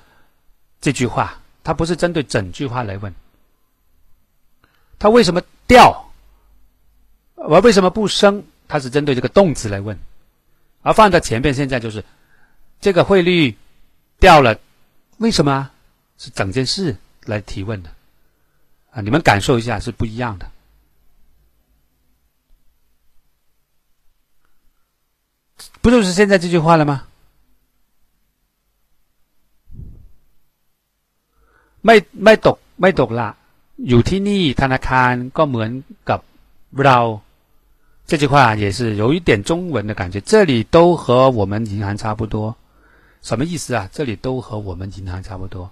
这句话，它不是针对整句话来问， 它为什么掉，而为什么不升？它是针对这个动词来问，而放在前边现在就是这个汇率掉了，为什么？是整件事来提问的啊！你们感受一下是不一样的，不就是现在这句话了吗？ไม่ไม่ตกไม่ตกละ อยู่ที่นี่ธนาคารก็เหมือนกับเรา这句话也是有一点中文的感觉。这里都和我们银行差不多，什么意思啊？这里都和我们银行差不多，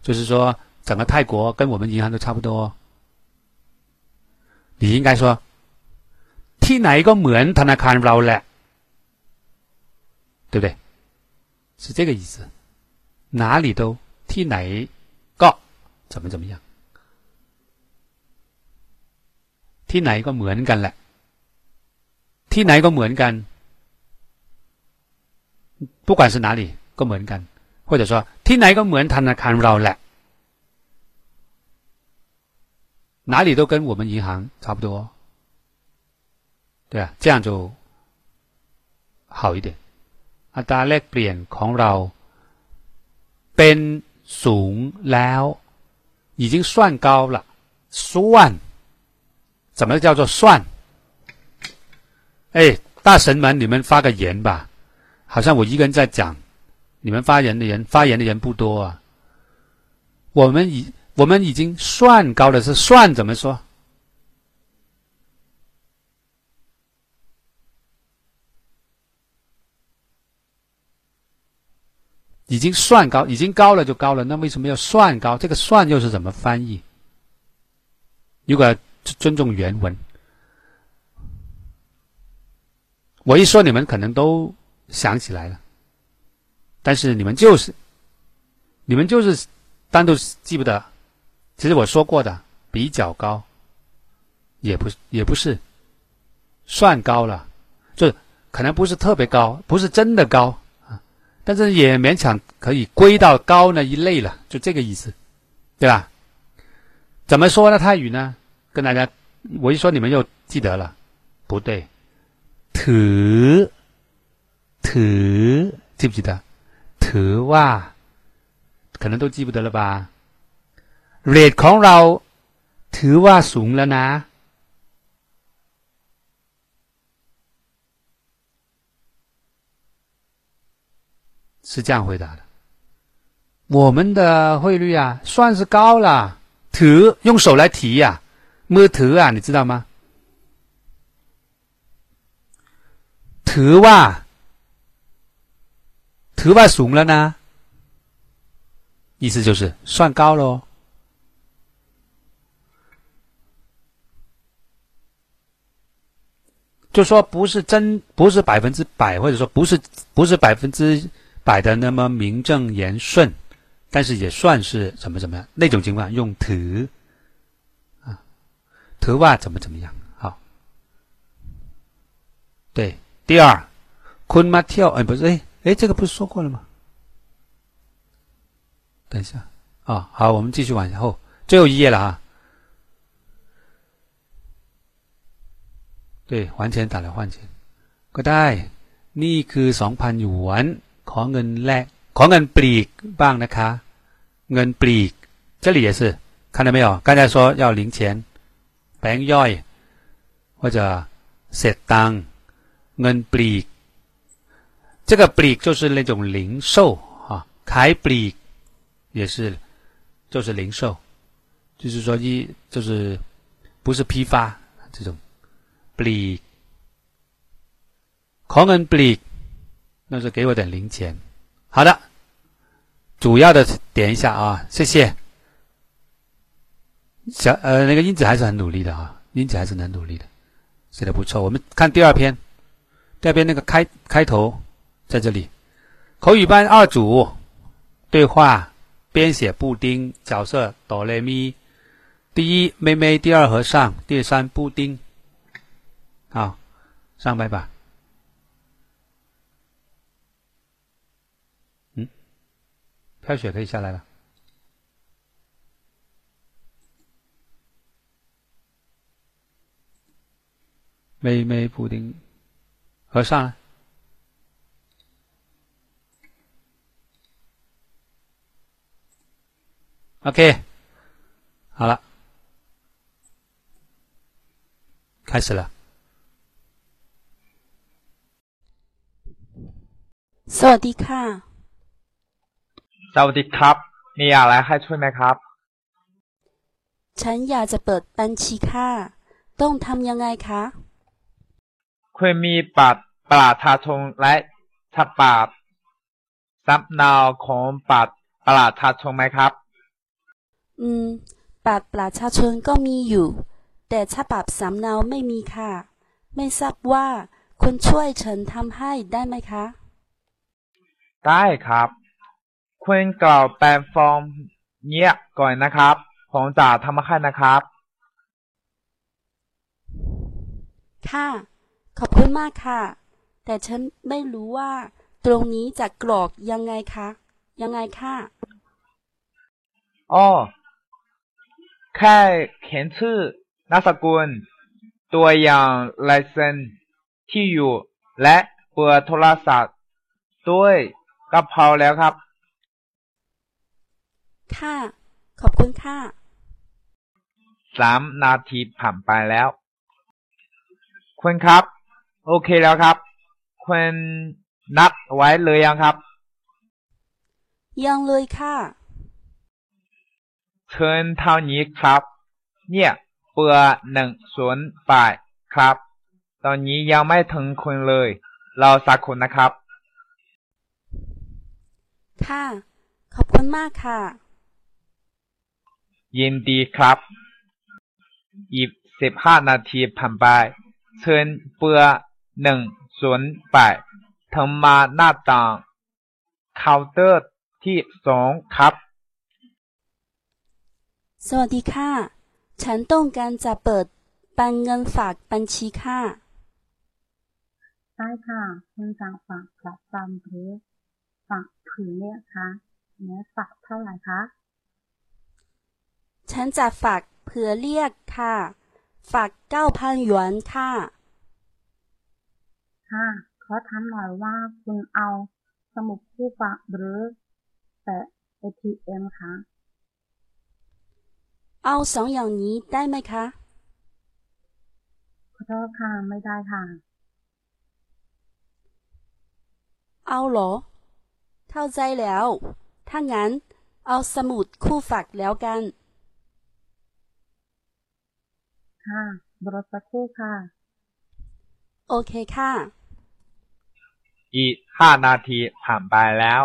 就是说整个泰国跟我们银行都差不多。你应该说ที่ไหนก็เหมือนธนาคารเราแหละ，对不对？是这个意思。哪里都ที่ไหน怎么怎么样？ ที่ไหนก็เหมือนกันแหละที่ไหนก็เหมือนกัน不管是哪里ก็เหมือนกัน或者说ที่ไหนก็เหมือนธนาคารเราแหละ哪里都跟我们银行差不多，对啊，这样就好一点。อัตราแลกเปลี่ยนของเราเป็นสูงแล้ว已经算高了，算， 怎么叫做算？哎，大神们，你们发个言吧，好像我一个人在讲，你们发言的人发言的人不多啊。我们已我们已经算高了，是算怎么说？已经算高，已经高了就高了。那为什么要算高？这个“算”又是怎么翻译？如果尊重原文，我一说，你们可能都想起来了。但是你们就是，你们就是单独记不得。其实我说过的，比较高，也不也不是算高了，就可能不是特别高，不是真的高。但是也勉强可以归到高那一类了，就这个意思，对吧？怎么说呢？泰语呢？跟大家，我一说你们又记得了，不对，ถืถื记不记得？ถืว่า可能都记不得了吧？เรทของเราถือว่าสูงแล้วนะ是这样回答的：我们的汇率啊，算是高了。提用手来提呀， 摸头啊，你知道吗？头哇，头哇，怂了呢？意思就是算高喽。就说不是真，不是百分之百，或者说不是，不是百分之。百的那么名正言顺，但是也算是怎么怎么样那种情况，用“头，“ถืว่า怎么怎么样？好，对，第二，坤妈跳，哎，不是，哎，哎，这个不是说过了吗？等一下，啊，好，我们继续往后，最后一页了啊。对，还钱打来换钱，ก็ได้นี่คือสองพันหยวนขอเงินแลกขอเงินปลีกบ้างนะคะ เงินปลีก这里也是看到没有？刚才说要零钱， แบงค์ย่อย 或者เ当恩布里，这个布里就是那种零售啊，开布里也是就是零售，就是说一就是不是批发这种布里，ของ恩布里，那是给我点零钱。好的，主要的点一下啊，谢谢。 小呃，那个英子还是很努力的啊，英子还是很努力的。写的不错，我们看第二篇，第二篇那个开开头在这里，口语班二组对话编写布丁角色哆来咪，第一妹妹，第二和尚，第三布丁，好，上麦吧。嗯，飘雪可以下来了。妹妹普丁和上来。OK，好了，开始了。สวัสดีค่ะ สวัสดีครับ มีอะไรให้ช่วยไหมครับ ฉันอยากจะเปิดบัญชีค่ะ ต้องทำยังไงคะ คุณมีบัตรประชาชนและฉบับสำเนาของบัตรประชาชนไหมครับ อืมบัตรประชาชนก็มีอยู่ แต่ฉบับสำเนาไม่มีค่ะ ไม่ทราบว่าคุณช่วยฉันทำให้ได้ไหมคะ ได้ครับคุณกรอกแบบฟอร์มเนี้ยก่อนนะครับผมจะทำให้นะครับ ค่ะ ขอบคุณมากค่ะ แต่ฉันไม่รู้ว่า ตรงนี้จะกรอกยังไงคะ ยังไงค่ะอ้อแค่เขียนชื่อนามสกุล ตัวอย่างลายเซ็นที่อยู่ และเบอร์โทรศัพท์ด้วยก็พอแล้วครับ ค่ะ ขอบคุณค่ะสามนาทีผ่านไปแล้ว คุณครับ โอเคแล้วครับคุณนัดไว้เลยยังครับ ยังเลยค่ะเชิญเท่านี้ครับ เนี่ยเบอร์หนึ่งศูนย์แปดครับ ตอนนี้ยังไม่ถึงคุณเลยรอสักคนนะครับ ค่ะ ขอบคุณมากค่ะ ยินดีครับอีกสิบห้านาทีผ่านไปเชิญเบอร์ หนึ่งศูนย์แปดถึงมาหน้าต่างเคาน์เตอร์ที่สองครับ สวัสดีค่ะ ฉันต้องการจะเปิดบัญเงินฝากบัญชีค่ะได้ค่ะคุณจะฝากประจำหรือฝากผืนเนี่ยคะเนื้อฝากเท่าไหร่คะฉันจะฝากเผื่อเรียกค่ะ ฝากเก้าพันหยวนค่ะ ค่ะ ขอถามหน่อยว่าคุณเอาสมุดคู่ฝากหรือแต่ ATM คะเอาสองอย่างนี้ได้ไหมคะ ขอโทษค่ะ ไม่ได้ค่ะ เอาเหรอ เข้าใจแล้ว ถ้างั้น เอาสมุดคู่ฝากแล้วกัน ค่ะบรสักครู่ค่ะ โอเคค่ะ อีกห้านาทีผ่านไปแล้ว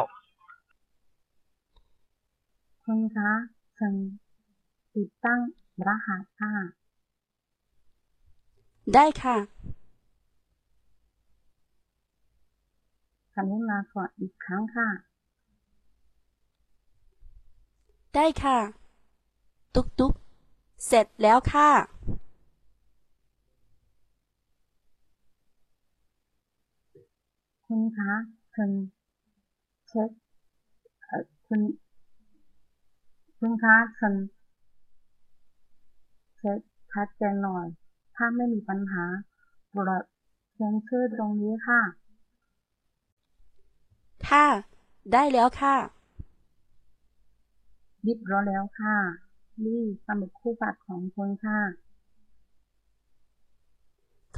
คุณคะฉันติดตั้งรหัสค่ะ ได้ค่ะกรุณากดอีกครั้งค่ะ ได้ค่ะ ตุ๊กตุ๊กเสร็จแล้วค่ะ คุณคะฉันเช็คเอ่อคุณคุณคะฉันเช็คชัดเจนหน่อย ถ้าไม่มีปัญหาโปรดเขียนชื่อตรงนี้ค่ะ ค่ะ ได้แล้วค่ะเรียบร้อยแล้วค่ะ นี่สมุดคู่ฝากของคุณค่ะ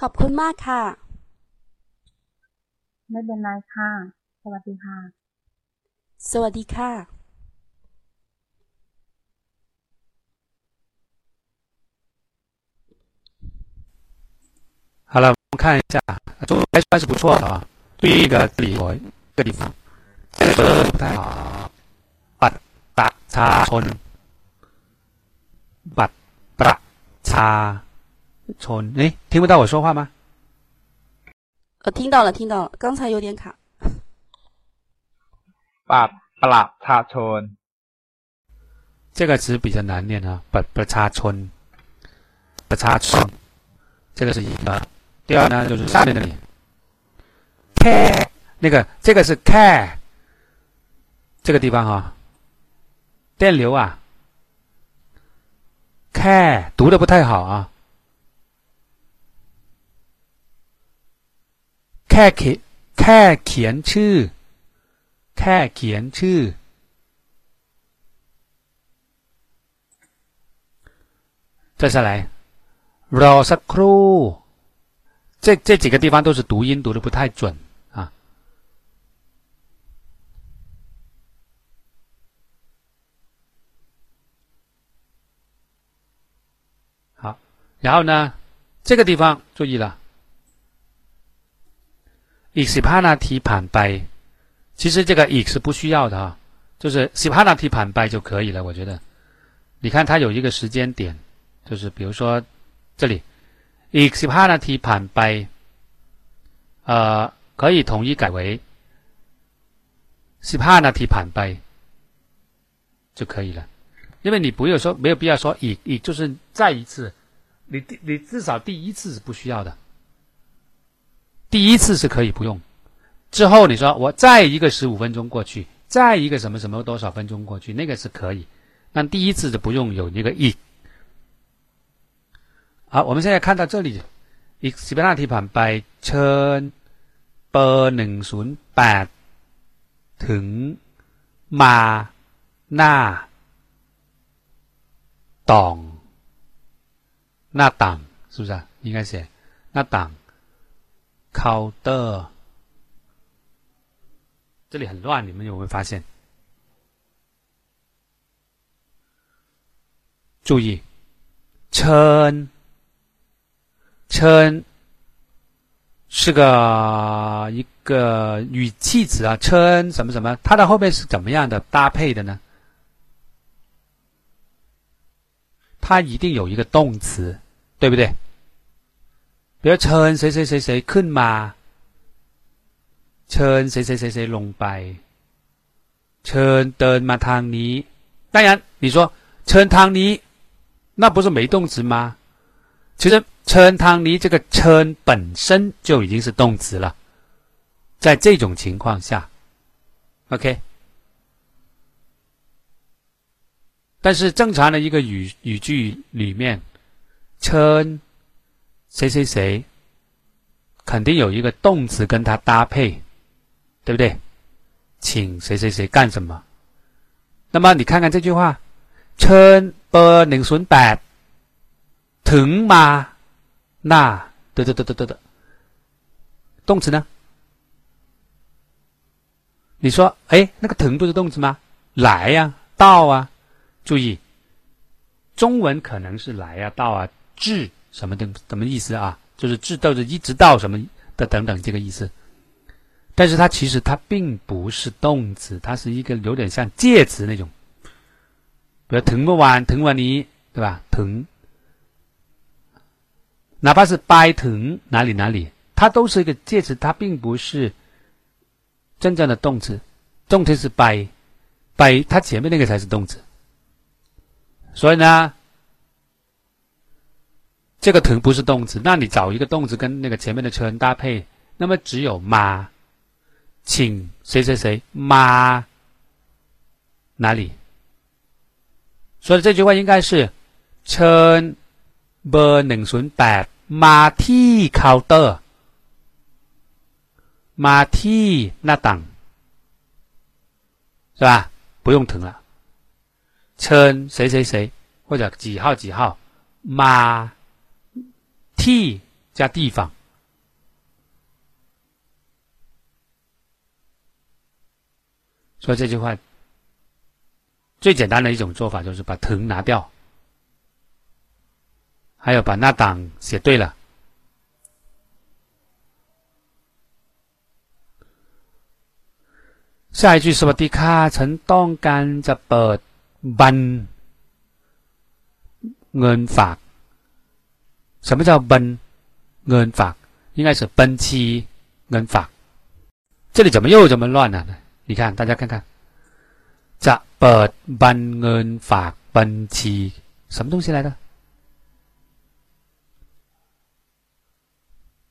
ขอบคุณมากค่ะ ไม่เป็นไรค่ะ สวัสดีค่ะ สวัสดีค่ะ好了，我们看一下，中文还算是不错的啊。对应一个这里我这个地方，这个不太好。บัตรประชาชน บัตรประชาชน，哎，听不到我说话吗？我听到了，听到了，刚才有点卡。 บัตรประชาชน 这个词比较难念啊，ประประชาชนประชาชน，这个是一个。第二呢，就是下面的里，care 那个这个是 care 这个地方哈、电流啊，care 读的不太好啊 ，care เขียนแค่เขียนชื่อ แค่เขียนชื่อ 再下来，รอสักครู่这这几个地方都是读音读的不太准啊。好，然后呢，这个地方注意了， อีกสิบห้านาทีผ่านไป，其实这个 อีก是不需要的啊，就是สิบห้านาทีผ่านไป就可以了，我觉得。你看它有一个时间点，就是比如说这里。อีกสิบห้านาทีผ่านไป 呃，可以统一改为สิบห้านาทีผ่านไป就可以了，因为你不用说没有必要说อีกอีก就是再一次，你第你至少第一次是不需要的， 第一次是可以不用，之后你说我再一个十五分钟过去，再一个什么什么多少分钟过去，那个是可以，但第一次就不用有那个อีก。好，我们现在看到这里，อีกสิบนาทีผ่านไปเชิญเปอร์หนึ่งศูนย์แปดถึงมาหน้าต่องหน้าต่าง是不是啊？应该写หน้าต่าง 考的。这里很乱你们有没有发现？注意称称是个一个语气词啊称什么什么它的后面是怎么样的搭配的呢？它一定有一个动词对不对？比如称谁谁谁谁ขึ้นมาเชิญ谁谁谁谁ลงไปเชิญเดินมาทางนี้。当然，你说เชิญทางนี้，那不是没动词吗？其实称汤尼这个称本身就已经是动词了，在这种情况下，OK。但是正常的一个语语句里面，称 谁谁谁，肯定有一个动词跟它搭配，对不对？请谁谁谁干什么？那么你看看这句话，称เบอร์หนึ่งศูนย์แปด ถึงมาหน้า得得得得得得，动词呢？你说，哎，那个ถึง不是动词吗？来呀、到啊，注意，中文可能是来啊、到啊、至 什么的什么意思啊？就是至到着一直到什么的等等这个意思。但是它其实它并不是动词，它是一个有点像介词那种，比如腾不完腾完你，对吧？腾，哪怕是掰腾哪里哪里，它都是一个介词，它并不是真正的动词。动词是掰，掰它前面那个才是动词。所以呢，这个ถึง不是动词，那你找一个动词跟那个前面的称搭配，那么只有มา，请谁谁谁มา哪里？所以这句话应该是เชิญเบอร์หนึ่งศูนย์แปด มาที่เคาน์เตอร์ มาที่หน้าต่าง是吧？不用疼了。称谁谁谁或者几号几号，ม าที่ 加地方。所以这句话最简单的一种做法就是把藤拿掉，还有把那档写对了。下一句สวัสดีค่ะฉันต้องการจะเปิดบัญเงินฝาก 什么叫奔？恩法应该是奔七恩法这里怎么又这么乱了呢你看大家看看。这不奔恩法奔七。什么东西来着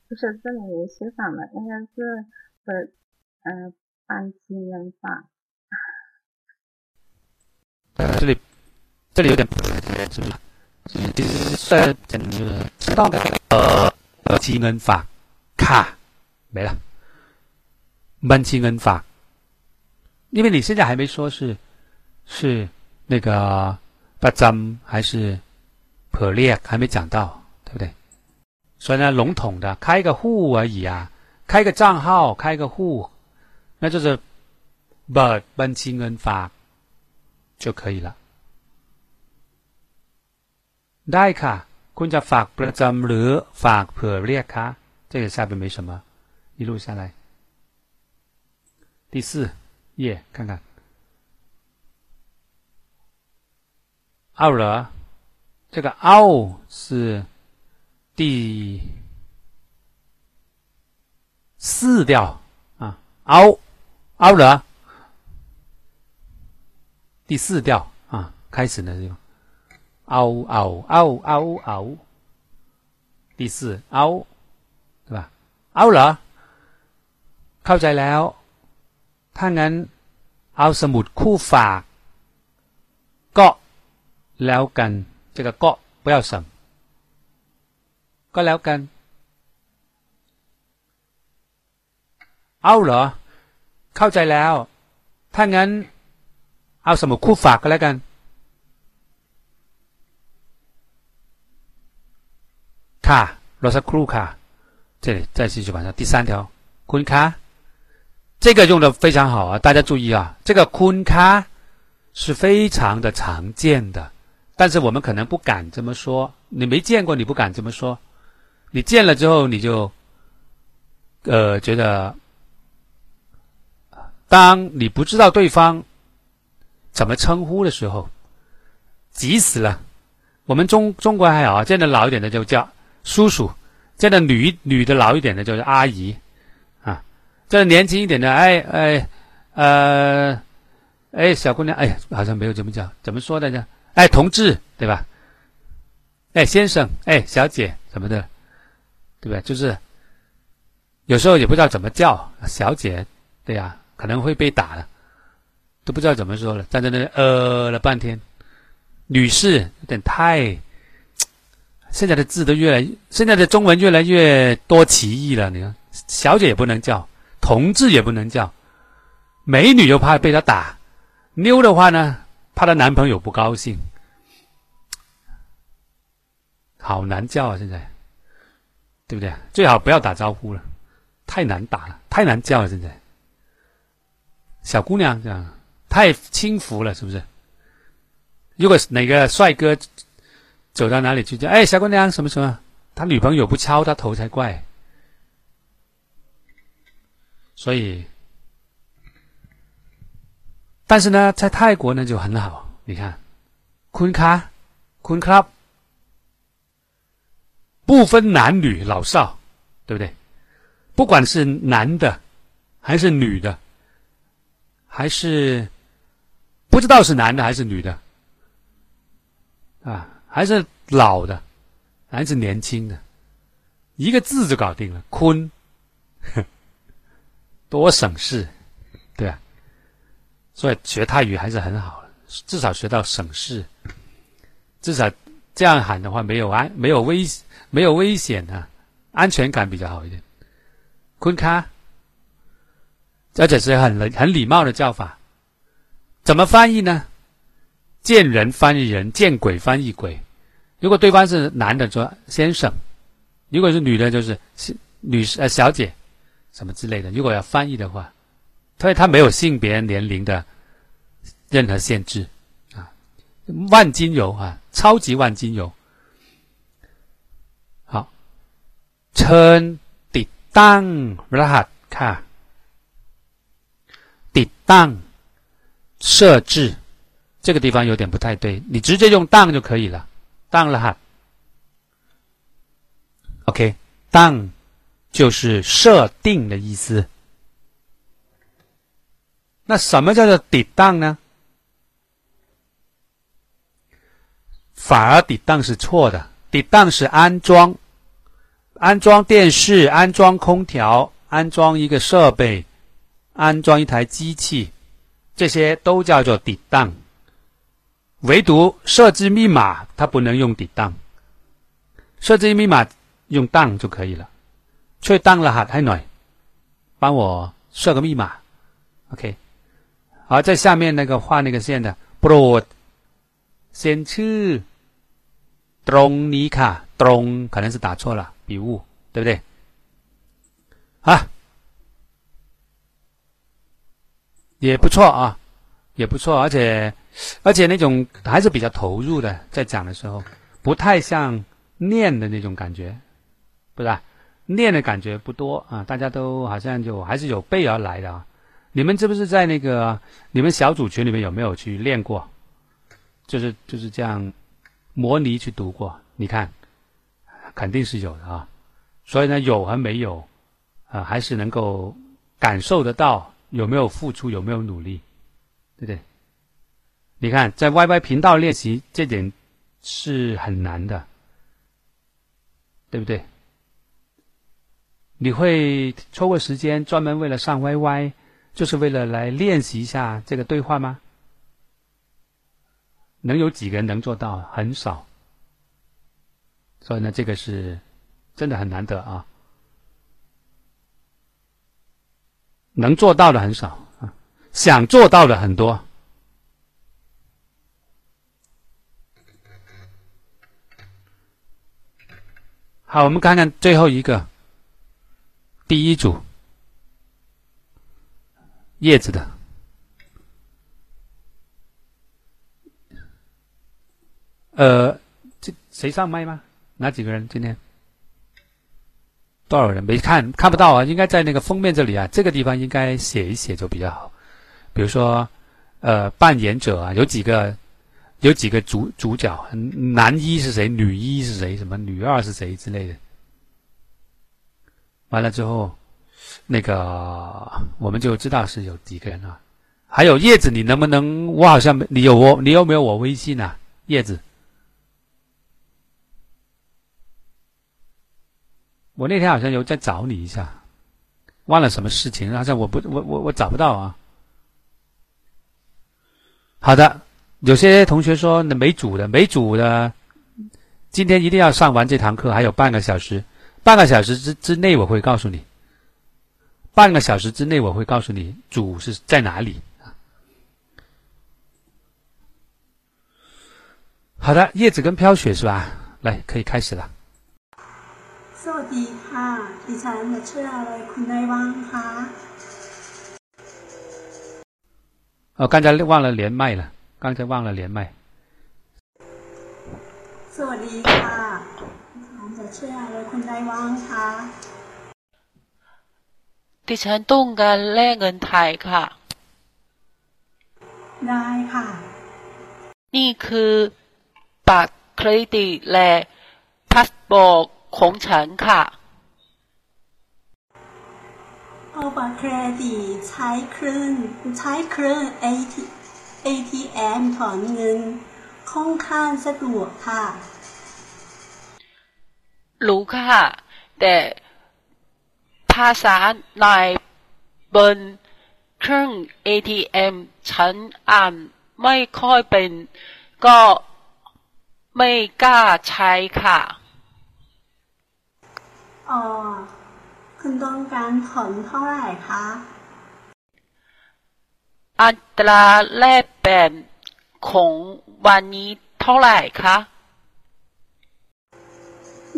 不是这里写反了应该是奔嗯奔七恩法这里这里有点是不是？其实算简单就是知道的呃呃期恩法卡没了，班期恩法。因为你现在还没说是是那个巴张还是破裂，还没讲到，对不对？所以呢，笼统的开个户而已啊，开个账号，开个户，那就是把班期恩法就可以了。 ได้ค่ะ คุณจะฝากประจำหรือฝากเผื่อเรียกคะ这个下边没什么，一路下来。第四页看看。奥了，这个奥是第四调啊，奥奥了，第四调啊，开始的地方。 嗷嗷嗷嗷嗷，第四嗷，对吧？嗷了，เข้าใจแล้ว ถ้างั้นเอาสมุดคู่ฝากก็แล้วกัน这个ก็不要省ก็แล้วกันเอาเหรอ เข้าใจแล้ว ถ้างั้นเอาสมุดคู่ฝากก็แล้วกัน 卡罗萨库卡，这里再继续往上，第三条坤卡，这个用的非常好啊！大家注意啊，这个坤卡是非常的常见的，但是我们可能不敢这么说。你没见过，你不敢这么说；你见了之后，你就呃觉得，当你不知道对方怎么称呼的时候，急死了。我们中中国还好啊，见的老一点的就叫。叔叔，这个女女的老一点的就是阿姨，啊，这年轻一点的，哎哎，呃，哎，小姑娘，哎，好像没有这么叫，怎么说的呢？哎，同志，对吧？哎，先生，哎，小姐，什么的，对不对？就是有时候也不知道怎么叫，小姐，对呀，可能会被打了，都不知道怎么说了，站在那里呃了半天，女士有点太。现在的字都越来，现在的中文越来越多歧义了。你看，小姐也不能叫，同志也不能叫，美女又怕被他打，妞的话呢，怕她男朋友不高兴，好难叫啊！现在，对不对？最好不要打招呼了，太难打了，太难叫了。现在，小姑娘这样太轻浮了，是不是？如果哪个帅哥。走到哪里去就哎，小姑娘什么什么，他女朋友不敲他头才怪。所以，但是呢，在泰国呢就很好，你看，坤卡，坤卡，不分男女老少，对不对？不管是男的还是女的，还是不知道是男的还是女的，啊。还是老的，还是年轻的，一个字就搞定了。坤，多省事，对啊。所以学泰语还是很好，至少学到省事，至少这样喊的话没有安没有危没有危险啊，安全感比较好一点。坤卡，而且是很很礼貌的叫法。怎么翻译呢？见人翻译人，见鬼翻译鬼。如果对方是男的，说先生， 如果是女的，就是是女士呃小姐什么之类的。如果要翻译的话，所以它没有性别年龄的任何限制啊。万金油啊，超级万金油。好，称ติดตั้งรหัสค่ะติดตั้ง设置。 这个地方有点不太对，你直接用当就可以了，当了哈。OK，down 就是设定的意思。那什么叫做抵当呢？反而抵当是错的，抵当是安装，安装电视、安装空调、安装一个设备、安装一台机器，这些都叫做抵当。唯独设置密码，它不能用抵当。设置密码用当就可以了。ช่วยตั้งรหัสให้หน่อย，帮我设个密码。OK。好，在下面那个画那个线的โปรดเซ็นชื่อตรงนี้ค่ะตรง可能是打错了，笔误，对不对？啊，也不错啊， 也不错，而且。而且那种还是比较投入的，在讲的时候，不太像念的那种感觉，不是？念的感觉不多啊，大家都好像就还是有备而来的啊。你们是不是在那个你们小组群里面有没有去练过？就是就是这样模拟去读过？你看，肯定是有的啊。所以呢，有和没有啊，还是能够感受得到有没有付出，有没有努力，对不对？你看，在 YY 频道练习这点是很难的，对不对？你会抽个时间专门为了上 YY，就是为了来练习一下这个对话吗？能有几个人能做到？很少。所以呢，这个是真的很难得啊，能做到的很少，想做到的很多。好，我们看看最后一个，第一组叶子的，呃，这谁上麦吗？哪几个人今天？多少人没看？看不到啊，应该在那个封面这里啊，这个地方应该写一写就比较好。比如说，呃，扮演者啊，有几个？有几个主主角，男一是谁？女一是谁？什么女二是谁之类的？完了之后，那个我们就知道是有几个人啊。还有叶子，你能不能？我好像你有我，你有没有我微信啊？叶子，我那天好像有在找你一下，忘了什么事情，好像我不我我我找不到啊。好的。有些同学说那没组的，没组的，今天一定要上完这堂课，还有半个小时，半个小时之之内我会告诉你，半个小时之内我会告诉你组是在哪里好的，叶子跟飘雪是吧？来，可以开始了。สวัสดีค่ะดิฉันชื่ออะไรคุณได้บ้างคะ 哦，刚才忘了连麦了。刚才忘了连麦。สวัสดีค่ะผมจะชื่ออะไรคุณได้ว่างคะดิฉันต้องการแลกเงินไทยค่ะ ได้ค่ะ นี่คือบัตรเครดิตและพาสปอร์ตของฉันค่ะ เอาบัตรเครดิตใช้เครื่องใช้เครื่อง AT ATM ถอนเงินค่อนข้างสะดวกค่ะ รู้ค่ะ แต่ภาษาในบนเครื่อง ATM ฉันอ่านไม่ค่อยเป็น ก็ไม่กล้าใช้ค่ะ อ๋อ คุณต้องการถอนเท่าไหร่คะ อัตราแลกเปลี่ยนของวันนี้เท่าไหร่คะ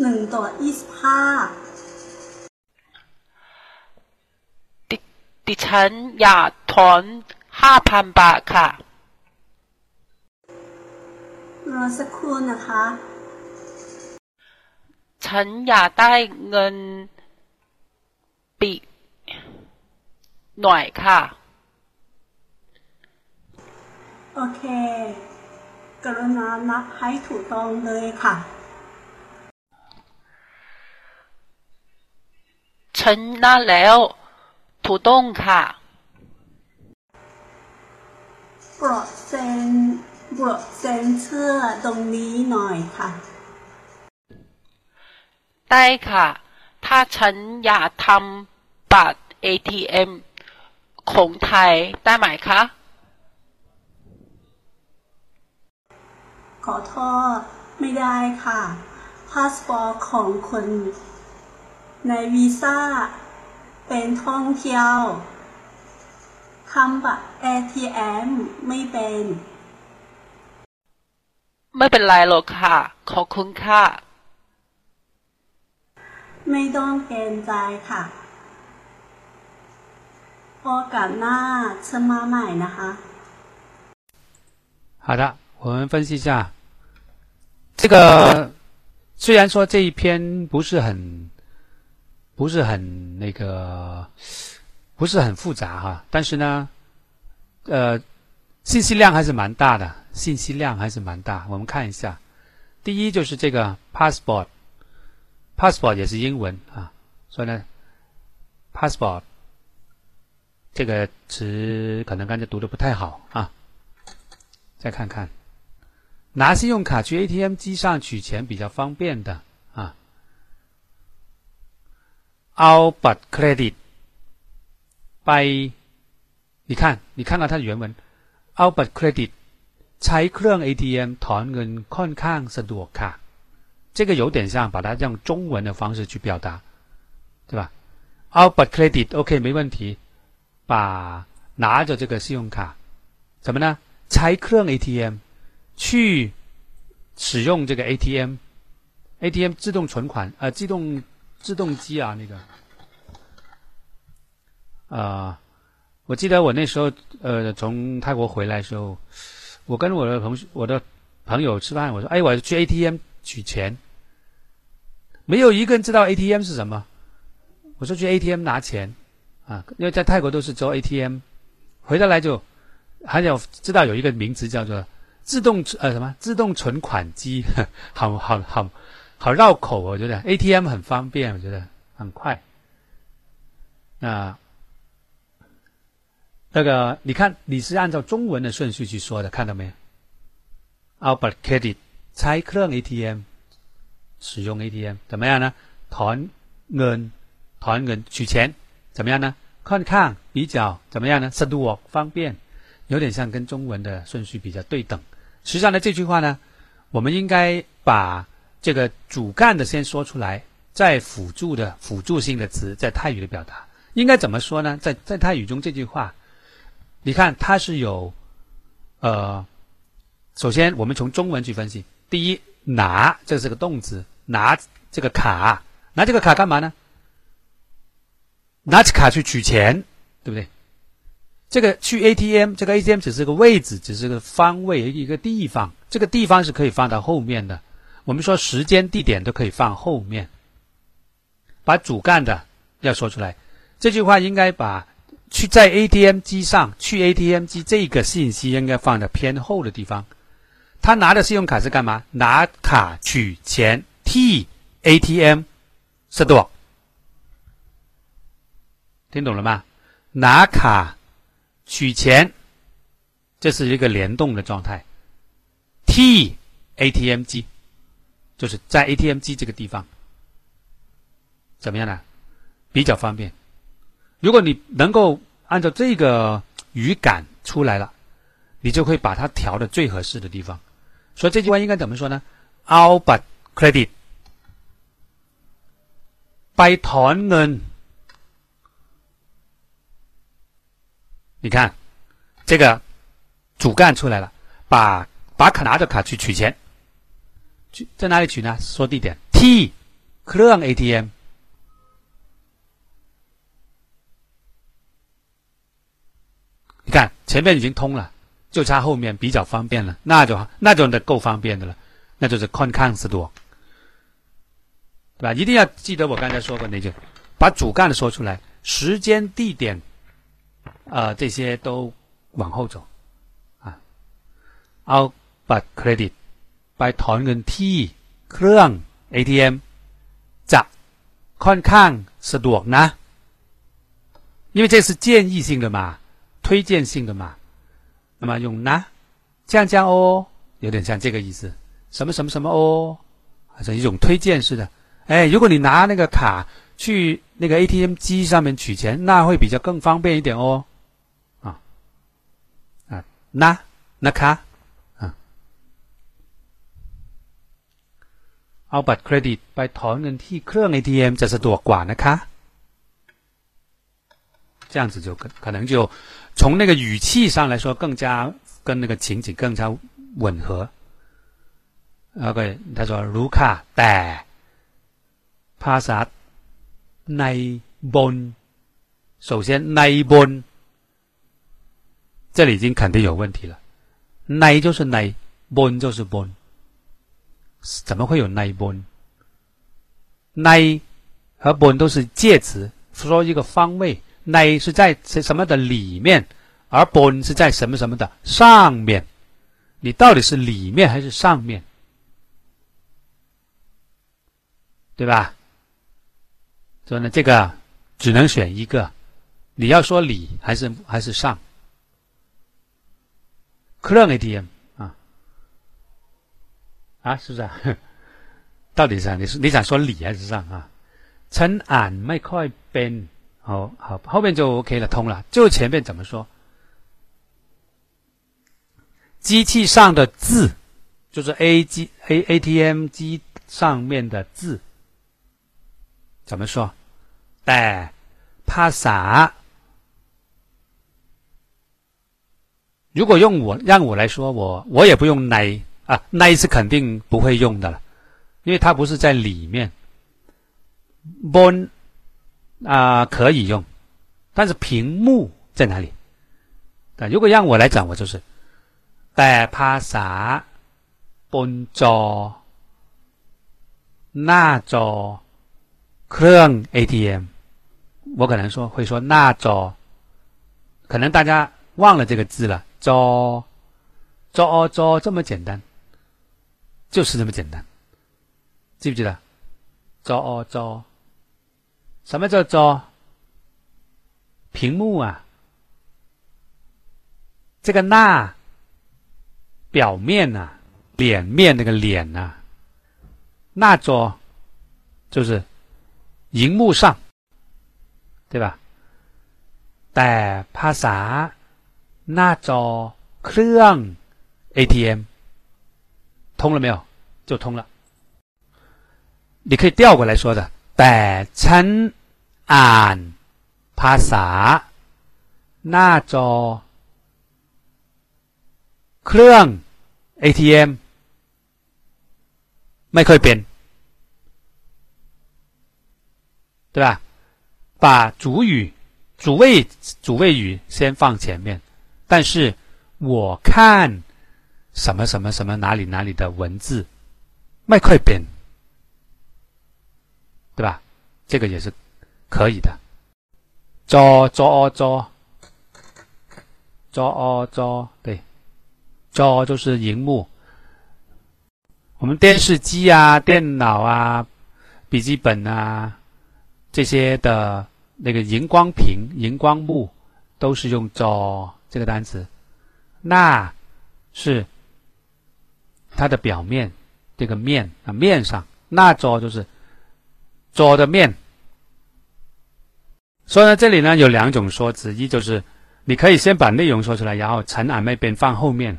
หนึ่งต่อยี่สิบห้าดิดิฉันอยากถอนห้าพันบาทค่ะรอสักครู่นะคะ ฉันอยากได้เงิน ปีหน่อยค่ะ โอเค กรุณานับให้ถูกต้องเลยค่ะฉันนับแล้วถูกต้องค่ะโปรดเซ็นโปรดเซ็นเชื่อตรงนี้หน่อยค่ะ ได้ค่ะ ถ้าฉันอยากทำบัตร ATM ของไทยได้ไหมคะ ขอโทษไม่ได้ค่ะ พาสปอร์ตของคนในวีซ่า เป็นท่องเที่ยวทำบัตร ATM ไม่เป็น ไม่เป็นไรหรอกค่ะ ขอบคุณค่ะ ไม่ต้องเกรงใจค่ะโอกาสหน้าจะมาใหม่นะคะ 好的，我们分析一下，这个虽然说这一篇不是很不是很那个不是很复杂哈，但是呢，呃，信息量还是蛮大的，信息量还是蛮大。我们看一下，第一就是这个 passport，passport 也是英文啊，所以呢，passport 这个词可能刚才读的不太好啊。再看看，拿信用卡去 ATM 机上取钱比较方便的啊。เอาบัตรเครดิตไป你看，你看到它的原文，เอาบัตรเครดิตใช้เครื่อง ATM ถอนเงินค่อนข้างสะดวกค่ะ。 这个有点像，把它用中文的方式去表达，对吧？Out but credit，OK，没问题。把拿着这个信用卡，怎么呢？拆克 ATM，去使用这个 ATM，ATM 自动存款啊，自动自动机啊，那个。啊，我记得我那时候呃，从泰国回来时候，我跟我的朋我的朋友吃饭，我说：“哎，我去 ATM 取钱。”没有一个人知道 ATM 是什么，我说去 ATM 拿钱啊，因为在泰国都是做 ATM，回得来就。还有知道有一个名词叫做自动呃什么自动存款机，好好好好绕口，我觉得 ATM 很方便，我觉得很快。那那个你看你是按照中文的顺序去说的，看到没？Albert Credit ใช้เครื่อง ATM 使用 ATM 怎么样呢？ถอนเงินถอนเงิน取钱怎么样呢？ค่อนข้าง比较怎么样呢？สะดวก方便。有点像跟中文的顺序比较对等。实际上呢，这句话呢，我们应该把这个主干的先说出来，再辅助的辅助性的词在泰语的表达应该怎么说呢？在在泰语中这句话，你看它是有，呃，首先我们从中文去分析。第一， 拿这是个动词，拿这个卡，拿这个卡干嘛呢？拿起卡去取钱，对不对？这个去 ATM，这个 ATM 只是个位置，只是个方位一个地方，这个地方是可以放到后面的。我们说时间、地点都可以放后面，把主干的要说出来。这句话应该把去在 ATM 机上去 ATM 机这个信息应该放在偏后的地方。他拿的信用卡是干嘛？拿卡取钱，，T A T M 是多。听懂了吗？拿卡。取钱，这是一个联动的状态。T ATM 机就是在 ATM 机这个地方，怎么样呢？比较方便。如果你能够按照这个语感出来了，你就会把它调的最合适的地方。所以这句话应该怎么说呢？All but credit，ไปถอนเงิน你看，这个主干出来了，把把卡拿着卡去取钱，去在哪里取呢？说地点，T เครื่อง ATM 你看前面已经通了， 就差后面比较方便了，那就那就得够方便的了，那就是ค่อนข้างสะดวก，对吧？一定要记得我刚才说过那句，把主干的说出来，时间、地点，呃，这些都往后走啊。เอาบัตรเครดิตไปถอนเงินที่เครื่อง ATM จะค่อนข้างสะดวกนะ，因为这是建议性的嘛。推荐性的嘛， 那么用呢，这样这样哦，有点像这个意思，什么什么什么哦，还是一种推荐式的。哎，如果你拿那个卡去那个 ATM 机上面取钱，那会比较更方便一点哦。啊啊，那那卡啊，เอาบัตรเครดิตไปถอนเงินที่เครื่อง ATM จะสะดวกกว่านะคะ。这样子就可可能就 从那个语气上来说，更加跟那个情景更加吻合。OK，他说卢卡แต่ภาษาในบน，首先ในบน，这里已经肯定有问题了。ใน就是ใน，บน就是บน，怎么会有ในบน？ใน和บน都是介词，说一个方位。 内是在什么的里面，而 bon 是在什么什么的上面，你到底是里面还是上面，对吧？所以呢，这个只能选一个，你要说里还是还是上。克朗 ATM 啊啊，是不是啊？到底是你是你想说里还是上啊？陈俺ไม่ค่อยเป็น。 好好，后面就 OK 了，通了。就前面怎么说？机器上的字，就是 A 机 A ATM 机上面的字，怎么说？แต่ภาษา如果用我让我来说，我我也不用 n 啊 n 是肯定不会用的了，因为它不是在里面。bon 啊，可以用，但是屏幕在哪里？但如果让我来讲，我就是，แต่ภาษาบนจอหน้าจอเครื่อง ATM，我可能说会说หน้าจอ，可能大家忘了这个字了，จอจอจอ这么简单，就是这么简单，记不记得？จอจอ。 什么叫做屏幕啊？这个那表面呐，脸面那个脸呐，那桌就是荧幕上，对吧？แต่ภาษาหน้าจอเครื่อง ATM 通了没有？就通了。你可以调过来说的，แต่ฉัน อ่านภาษาหน้าจอเครื่อง ATM ไม่ค่อยเป็น对吧？把主语、主谓、主谓语先放前面，但是我看什么什么什么哪里哪里的文字，ไม่ค่อยเป็น对吧？这个也是。 可以的。做做哦做。做哦做对。做就是荧幕。我们电视机啊电脑啊笔记本啊这些的那个荧光屏荧光幕都是用做这个单词。那是它的表面这个面啊面上。那做就是做的面所以呢，这里呢有两种说辞，一就是你可以先把内容说出来，然后陈俺那边放后面。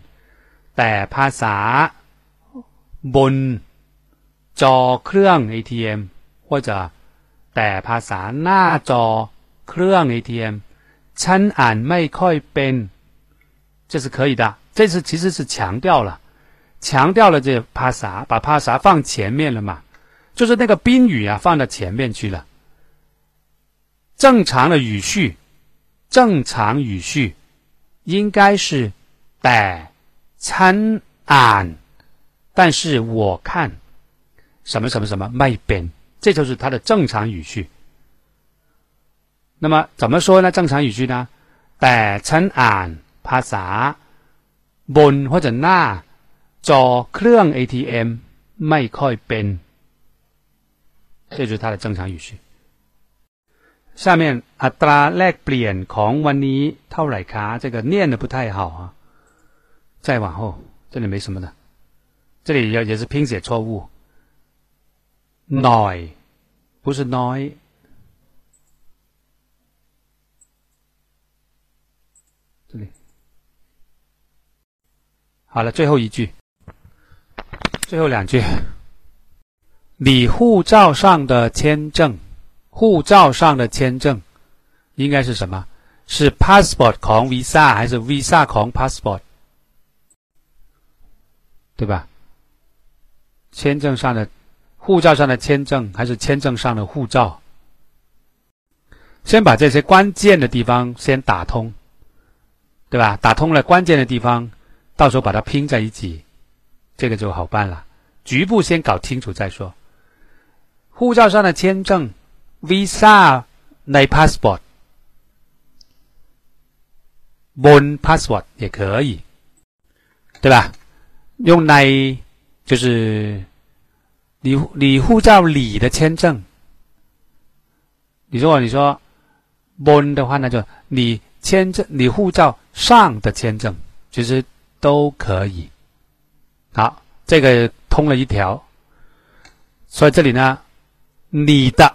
แต่ภาษาบนจอเครื่อง ATM 或者แต่ภาษาหน้าจอเครื่อง ATM ฉันอ่านไม่ค่อยเป็น这是可以的。这次其实是强调了，强调了这ภาษา，把ภาษา放前面了嘛。 就是那个宾语啊放到前面去了。 正常的语序，正常语序应该是แต่参俺，但是我看什么什么什么ไม่เป็น，这就是它的正常语序。那么怎么说呢？正常语序呢？แต่ฉันอ่านภาษาบน或者หน้าจอเครื่อง ATM ไม่ค่อยเป็น，这就是它的正常语序。 下面อัตราแลกเปลี่ยนของวันนี้เท่าไหร่คะ？这个念的不太好啊。再往后，这里没什么的，这里也也是拼写错误。น้不是น้อย。这里好了，最后一句，最后两句。你护照上的签证， 护照上的签证应该是什么？是 passport ของ visa 还是 visa ของ passport？对吧？签证上的护照上的签证还是签证上的护照？先把这些关键的地方先打通，对吧？打通了关键的地方，到时候把它拼在一起，这个就好办了。局部先搞清楚再说。护照上的签证 ，visa ใน passport，bon passport 也可以，对吧？用ใน就是你你护照里的签证。你如果你说 bon 的话，那就你签证你护照上的签证，其实都可以。好，这个通了一条，所以这里呢。你的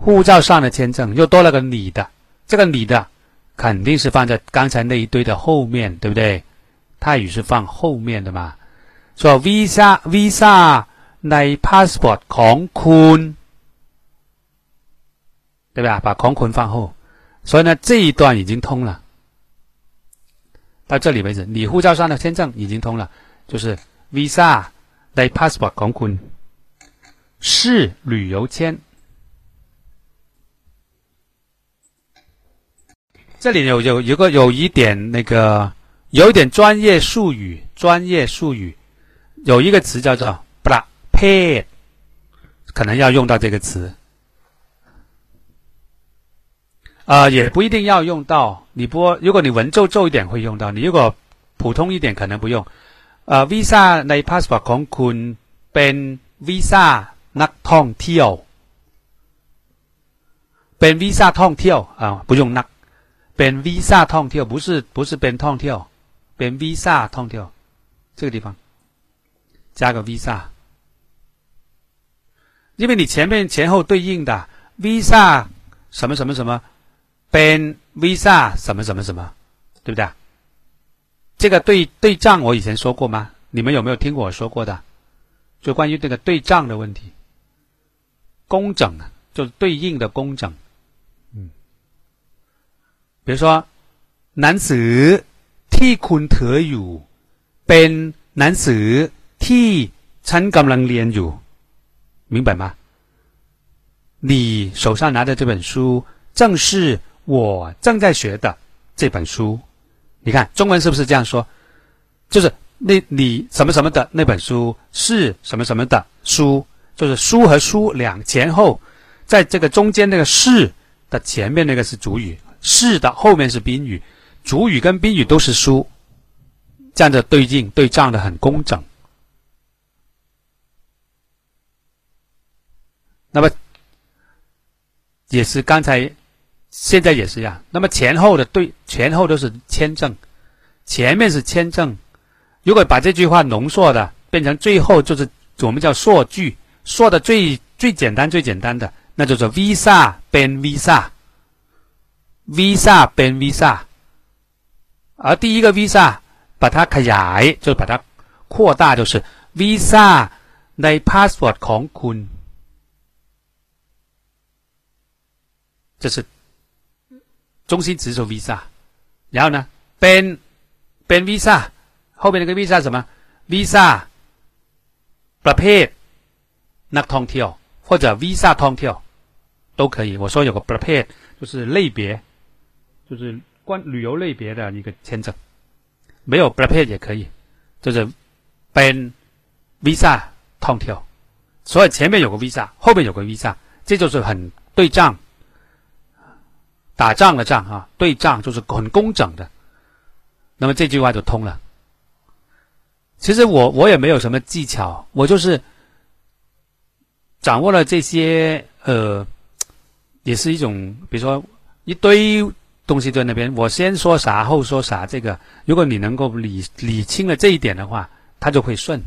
护照上的签证又多了个你的，这个你的肯定是放在刚才那一堆的后面，对不对？泰语是放后面的嘛？说 visa visa ใน passport ของคุณ，对吧？把ของคุณ放后，所以呢这一段已经通了。到这里为止，你护照上的签证已经通了，就是 visa ใน passport ของคุณ。是旅游签。 这里有有有个有一点那个有一点专业术语，专业术语有一个词叫做 “bra pay”，可能要用到这个词。啊，也不一定要用到。你不，如果你文绉绉一点会用到，你如果普通一点可能不用。啊，visa ใน passport ของคุณเป็น visa。นักท่องเที่ยวเป็นวีซ่าท่องเที่ยว啊不用นัก 边 visa 通跳，不是不是边通跳，边 visa 通跳，这个地方加个 visa，因为你前面前后对应的 visa 什么什么什么，边 visa 什么什么什么，对不对？这个对对账我以前说过吗？你们有没有听过我说过的？就关于这个对账的问题，工整就对应的工整。嗯，比如说，男子ที่คุณถืออยู่เป็นหนังสือที่ฉันกำลังเรียนอยู่，明白吗？你手上拿的这本书正是我正在学的这本书。你看中文是不是这样说？就是那你什么什么的那本书是什么什么的书。就是书和书两前后，在这个中间那个是的前面那个是主语， 是的后面是宾语，主语跟宾语都是书，这样的对应对仗的很工整。那么也是刚才现在也是一样，那么前后的对前后都是签证，前面是签证，如果把这句话浓缩的变成最后就是我们叫缩句。说的最最简单最简单的，那就是 visa 变 visa，visa 变 visa，而第一个 visa 把它ขยาย，就把它扩大，就是 visa ใน passport ของคุณ，这是中心词是 visa，然后呢，变变 visa 后面那个 visa 什么 visa ประเภทนักท่องเที่ยว for 或者 Visa 通跳都可以。我说有个 prepaid 就是类别， 就是关旅游类别的一个签证，没有 prepaid 也可以，就是 ban Visa 通跳，所以前面有个 Visa，后面有个 Visa，这就是很对仗，打仗的仗啊，对仗就是很工整的，那么这句话就通了。其实我我也没有什么技巧，我就是掌握了这些呃，也是一种，比如说一堆东西在那边，我先说啥后说啥，这个如果你能够理理清了这一点的话，它就会顺，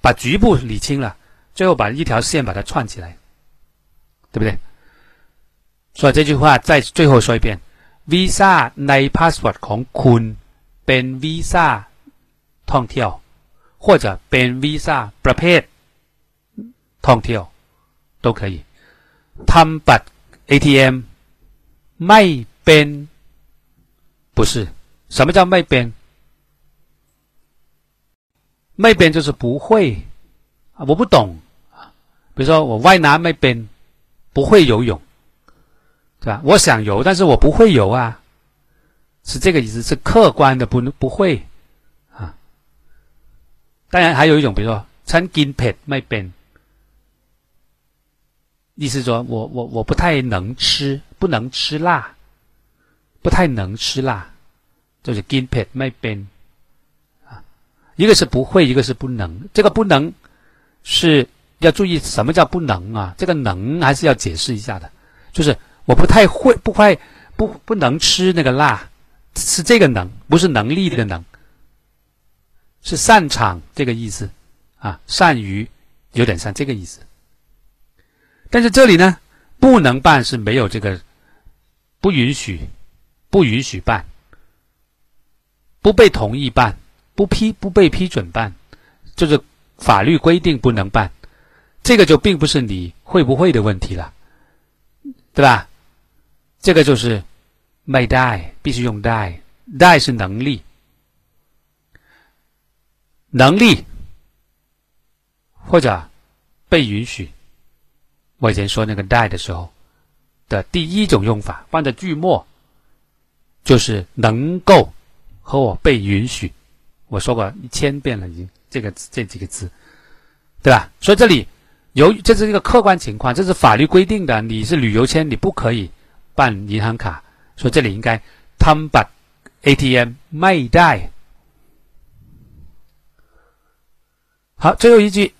把局部理清了，最后把一条线把它串起来，对不对？所以这句话再最后说一遍：Visa ในพาสปอร์ตของคุณเป็นวีซ่าท่องเที่ยว或者เป็นวีซ่าประเภทท่องเที่ยว都可以ทำบัตร ATM ไม่เป็น 不是，什么叫卖边？卖边就是不会啊，我不懂啊。比如说我外南卖边，不会游泳，对吧？我想游，但是我不会游啊，是这个意思，是客观的不不会啊。当然还有一种，比如说餐金片卖边，意思说我我我不太能吃，不能吃辣。不太能吃辣，就是 gin pet 卖 ben 啊，一个是不会，一个是不能。这个不能是要注意什么叫不能啊？这个能还是要解释一下的，就是我不太会，不会不不能吃那个辣，是这个能，不是能力的能。是擅长这个意思，啊，善于有点像这个意思。但是这里呢，不能办是没有这个，不允许，不允许办，不被同意办，不批不被批准办，就是法律规定不能办。这个就并不是你会不会的问题了，对吧？这个就是 may die，，必须用 die，die 是能力。能力或者被允许，我以前说那个 die 的时候的第一种用法，放在句末，就是能够和我被允许。我说过一千遍了，已经这个这几个字，对吧？所以这里由于这是一个客观情况，这是法律规定的，你是旅游签，你不可以办银行卡，所以这里应该 t 把 ATM 卖带。好，最后一句，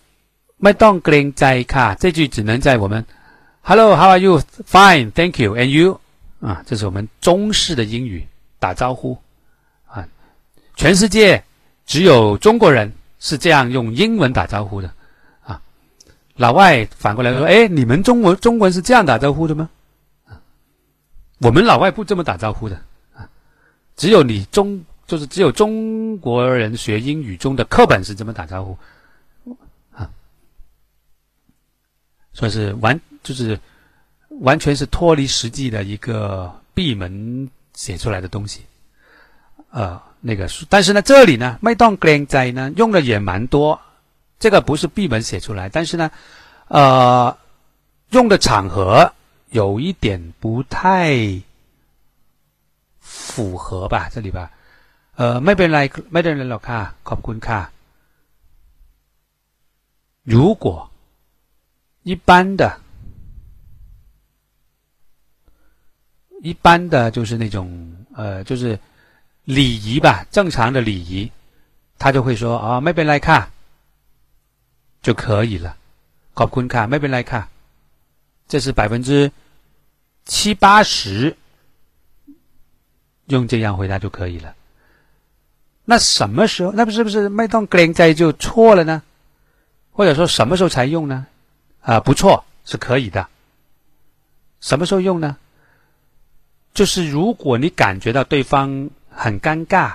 ไม่ต้องเกรงใจค่ะ。这句只能在我们 “Hello，How are you? Fine, thank you. And you？” 啊，这是我们中式的英语打招呼啊。全世界只有中国人是这样用英文打招呼的啊。老外反过来说：“哎，你们中国中国人是这样打招呼的吗？”啊，我们老外不这么打招呼的啊。只有你中，就是只有中国人学英语中的课本是这么打招呼。啊算是完，就是完全是脱离实际的一个闭门写出来的东西，呃，那个，但是呢，这里呢，麦当 g l 在呢用的也蛮多，这个不是闭门写出来，但是呢，呃，用的场合有一点不太符合吧，这里吧，呃，ไม่เป็นไรไม่เป็นไรหรอกค่ะขอบคุณค่ะ如果。一般的， 一般的就是那种呃，就是礼仪吧，正常的礼仪，他就会说啊，没边来看就可以了。考坤看没边来看，这是百分之七八十用这样回答就可以了。那什么时候？那不是不是麦当 g l 在就错了呢？或者说什么时候才用呢？啊，不错，是可以的。什么时候用呢？就是如果你感觉到对方很尴尬，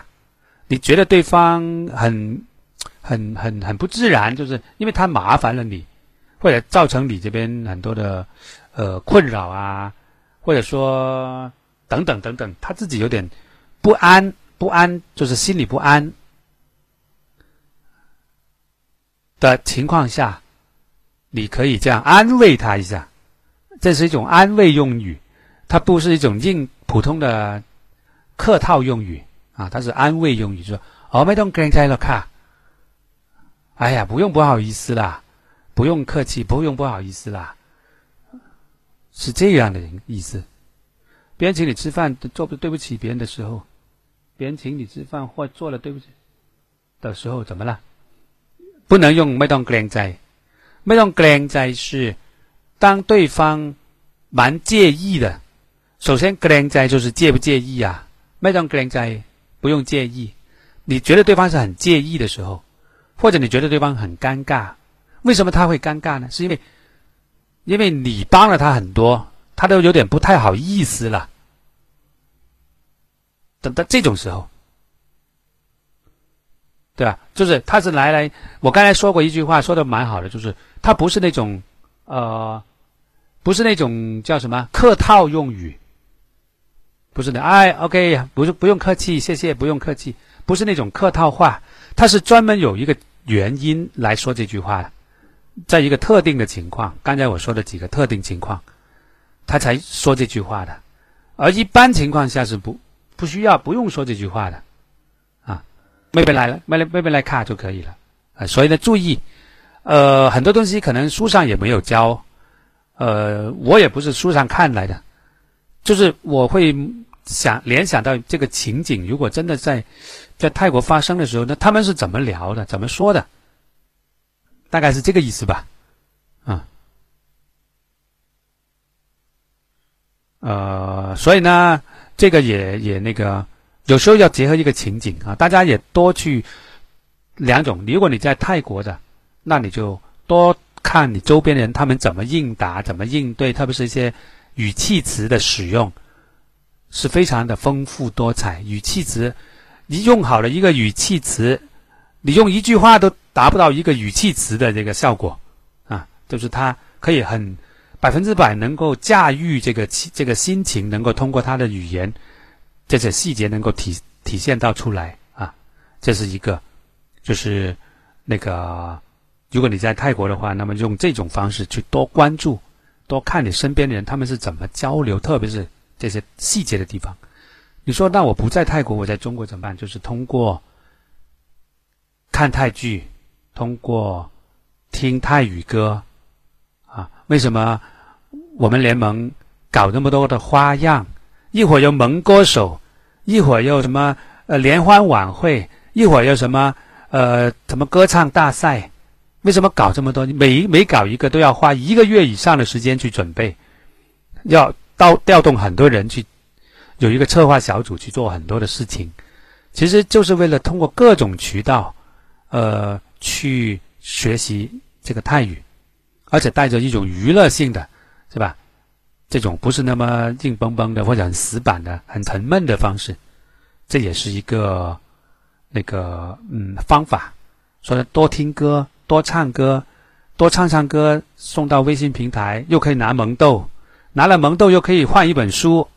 你觉得对方很、很、很、很不自然，就是因为他麻烦了你，或者造成你这边很多的呃困扰啊，或者说等等等等，他自己有点不安、不安，就是心里不安的情况下。你可以这样安慰他一下，这是一种安慰用语，它不是一种硬普通的客套用语啊，它是安慰用语，就说哦，没动跟在了卡。哎呀，不用不好意思啦，不用客气，不用不好意思啦，是这样的意思。别人请你吃饭，做不对不起别人的时候，别人请你吃饭或做了对不起的时候，怎么了？不能用没动跟在，没动跟在是当对方蛮介意的。首先 glen 在就是介不介意啊？麦当 glen 在不用介意。你觉得对方是很介意的时候或者你觉得对方很尴尬为什么他会尴尬呢？是因为因为你帮了他很多他都有点不太好意思了。等到这种时候。对吧？就是他是来来我刚才说过一句话说的蛮好的就是他不是那种呃不是那种叫什么客套用语。不是的。哎，OK，不是不用客气，谢谢，不用客气，不是那种客套话，他是专门有一个原因来说这句话的，在一个特定的情况，刚才我说的几个特定情况。他才说这句话的，而一般情况下是不不需要不用说这句话的，啊，妹妹来了，妹妹妹妹来看就可以了，啊，所以呢，注意，呃，很多东西可能书上也没有教，呃，我也不是书上看来的，就是我会想联想到这个情景，如果真的在在泰国发生的时候，那他们是怎么聊的，怎么说的，大概是这个意思吧。啊呃，所以呢，这个也也那个，有时候要结合一个情景啊，大家也多去两种。如果你在泰国的，那你就多看你周边的人他们怎么应答、怎么应对，特别是一些语气词的使用，是非常的丰富多彩。语气词，你用好了一个语气词，你用一句话都达不到一个语气词的这个效果啊，就是它可以很。百分之百能够驾驭这个这个心情，能够通过他的语言这些细节能够体体现到出来啊，这是一个，就是那个，如果你在泰国的话，那么用这种方式去多关注、多看你身边的人他们是怎么交流，特别是这些细节的地方。你说那我不在泰国，我在中国怎么办？就是通过看泰剧，通过听泰语歌啊，为什么？我们联盟搞那么多的花样，一会儿又萌歌手，一会儿又什么呃联欢晚会，一会儿又什么呃什么歌唱大赛，为什么搞这么多？每每搞一个都要花一个月以上的时间去准备，要到调动很多人去，有一个策划小组去做很多的事情，其实就是为了通过各种渠道，呃，去学习这个泰语，而且带着一种娱乐性的。是吧？这种不是那么硬邦邦的或者很死板的、很沉闷的方式，这也是一个那个嗯方法。说多听歌、多唱歌、多唱唱歌，送到微信平台，又可以拿萌豆，拿了萌豆又可以换一本书，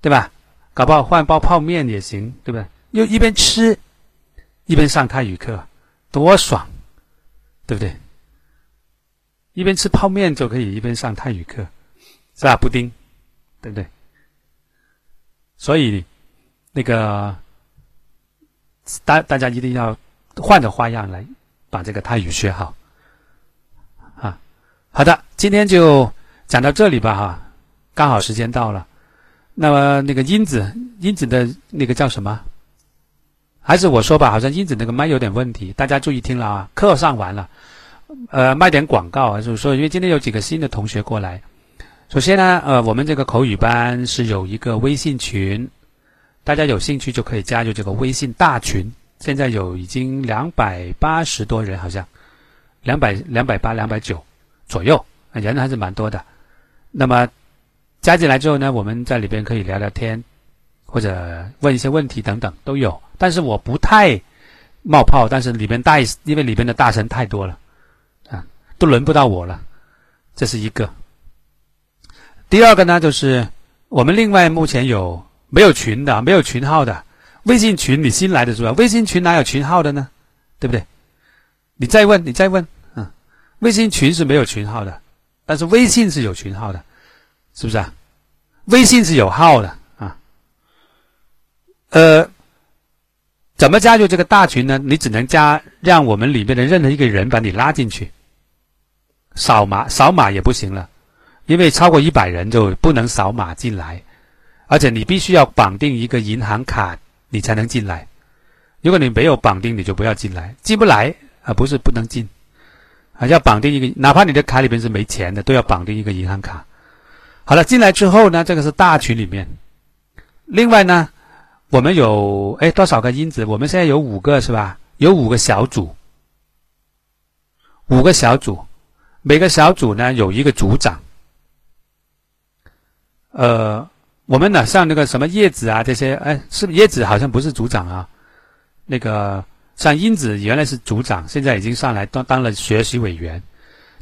对吧？搞不好换包泡面也行，对不对？又一边吃一边上泰语课，多爽，对不对？一边吃泡面就可以一边上泰语课。是吧？布丁，对不对？所以那个大大家一定要换着花样来把这个泰语学好啊！好的，今天就讲到这里吧，哈，刚好时间到了。那么那个英子，英子的那个叫什么？还是我说吧，好像英子那个麦有点问题，大家注意听了啊！课上完了，呃，卖点广告啊，就是说，因为今天有几个新的同学过来。首先呢，呃，我们这个口语班是有一个微信群，大家有兴趣就可以加入这个微信大群。现在有已经两百八十多人，好像两百两百八两百九左右，人还是蛮多的。那么加进来之后呢，我们在里边可以聊聊天，或者问一些问题等等都有。但是我不太冒泡，但是里边大，因为里边的大神太多了，啊，都轮不到我了，这是一个。第二个呢，就是我们另外目前有没有群的，没有群号的微信群，你新来的是吧？微信群哪有群号的呢？对不对？你再问，你再问，嗯，微信群是没有群号的，但是微信是有群号的，是不是啊？微信是有号的啊。呃，怎么加入这个大群呢？你只能加，让我们里面的任何一个人把你拉进去。扫码扫码也不行了，因为超过一百人就不能扫码进来，而且你必须要绑定一个银行卡，你才能进来。如果你没有绑定，你就不要进来，进不来啊，不是不能进，啊，要绑定一个，哪怕你的卡里边是没钱的，都要绑定一个银行卡。好了，进来之后呢，这个是大群里面。另外呢，我们有哎多少个因子？我们现在有五个是吧？有五个小组，五个小组，每个小组呢有一个组长。呃，我们呢像那个什么叶子啊这些，哎，是叶子好像不是组长啊。那个像英子原来是组长，现在已经上来当当了学习委员，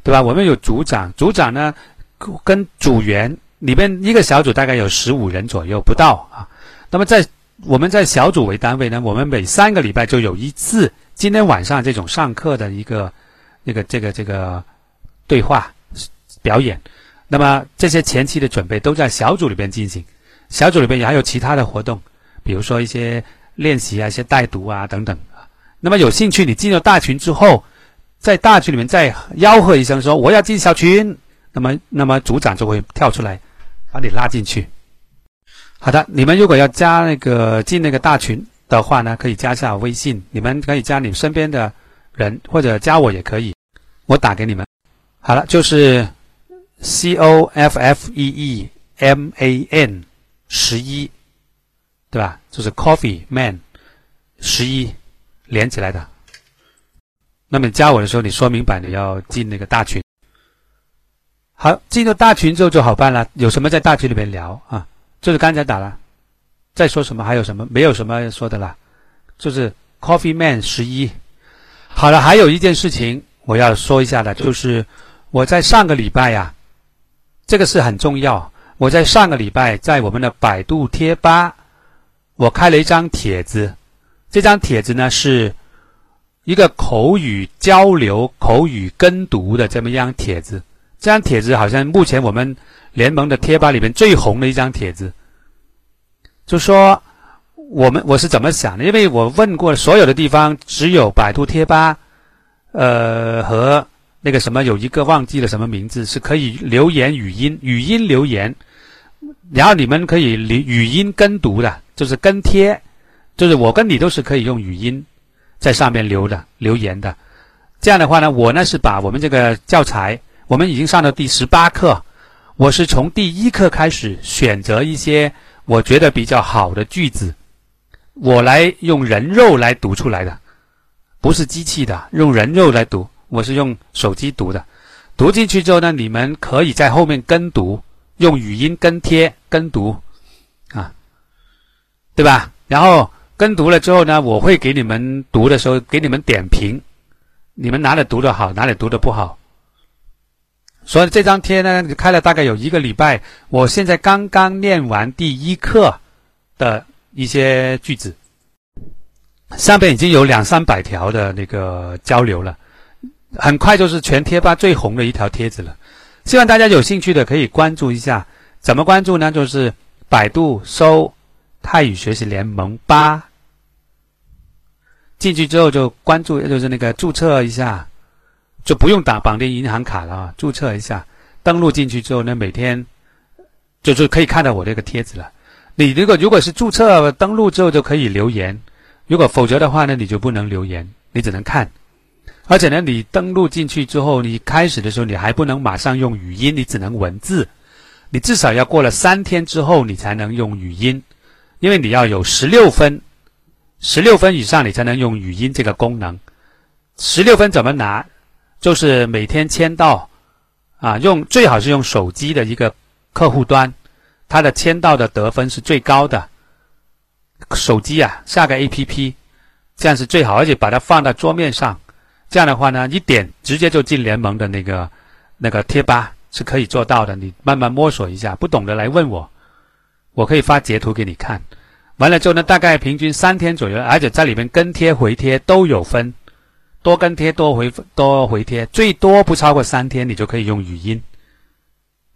对吧？我们有组长，组长呢跟组员里边一个小组大概有十五人左右不到啊。那么在我们在小组为单位呢，我们每三个礼拜就有一次今天晚上这种上课的一个那个这个这个对话表演。那么这些前期的准备都在小组里边进行，小组里边也还有其他的活动，比如说一些。练习啊，一些带读啊等等。那么有兴趣，你进入大群之后，在大群里面再吆喝一声说我要进小群，那么那么组长就会跳出来把你拉进去。好的，你们如果要加那个进那个大群的话呢，可以加下微信，你们可以加你身边的人或者加我也可以，我打给你们。好了，就是 C O F F E E M A N 十一。对吧？就是 Coffee Man 十一连起来的。那么你加我的时候，你说明白你要进那个大群。好，进入大群之后就好办了。有什么在大群里面聊啊？就是刚才打了。再说什么？还有什么？没有什么说的了。就是 Coffee Man 十一。好了，还有一件事情我要说一下的，就是我在上个礼拜呀，这个是很重要。我在上个礼拜在我们的百度贴吧。我开了一张帖子，这张帖子呢是一个口语交流、口语跟读的这么一张帖子。这张帖子好像目前我们联盟的贴吧里面最红的一张帖子。就说我们我是怎么想的？因为我问过所有的地方，只有百度贴吧，呃和那个什么有一个忘记了什么名字是可以留言语音、语音留言，然后你们可以语语音跟读的。就是跟贴，就是我跟你都是可以用语音在上面留的留言的。这样的话呢，我呢是把我们这个教材，我们已经上到第十八课，我是从第一课开始选择一些我觉得比较好的句子，我来用人肉来读出来的，不是机器的，用人肉来读，我是用手机读的。读进去之后呢，你们可以在后面跟读，用语音跟贴跟读。啊对吧？然后跟读了之后呢，我会给你们读的时候给你们点评，你们哪里读的好，哪里读的不好。所以这张贴呢，开了大概有一个礼拜，我现在刚刚念完第一课的一些句子，上边已经有两三百条的那个交流了，很快就是全贴吧最红的一条帖子了。希望大家有兴趣的可以关注一下，怎么关注呢？就是百度搜。泰语学习联盟八，进去之后就关注，就是那个注册一下，就不用打绑定银行卡了啊。注册一下，登录进去之后呢，每天就是可以看到我这个帖子了。你如果如果是注册登录之后就可以留言，如果否则的话呢，你就不能留言，你只能看。而且呢，你登录进去之后，你开始的时候你还不能马上用语音，你只能文字，你至少要过了三天之后，你才能用语音。因为你要有十六分，十六分以上你才能用语音这个功能。十六分怎么拿？就是每天签到，啊，用最好是用手机的一个客户端，它的签到的得分是最高的。手机啊，下个 A P P，这样是最好，而且把它放到桌面上，这样的话呢，一点直接就进联盟的那个那个贴吧是可以做到的。你慢慢摸索一下，不懂的来问我。我可以发截图给你看，完了之后呢，大概平均三天左右，而且在里面跟贴回贴都有分，多跟贴多回多回贴，最多不超过三天，你就可以用语音。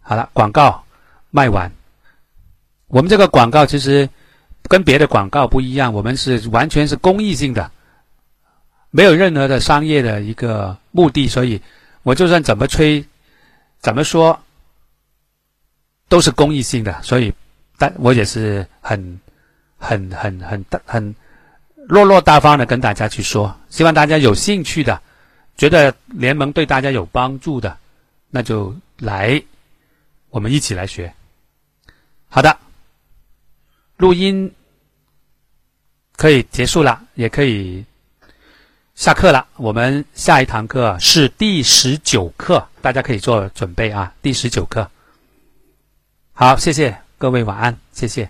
好了，广告卖完。我们这个广告其实跟别的广告不一样，我们是完全是公益性的，没有任何的商业的一个目的，所以我就算怎么吹，怎么说，都是公益性的，所以但我也是很很很很很落落大方的跟大家去说，希望大家有兴趣的，觉得联盟对大家有帮助的，那就来，我们一起来学。好的。录音可以结束了，也可以下课了。我们下一堂课是第十九课，大家可以做准备啊。第十九课，好，谢谢各位，晚安，谢谢。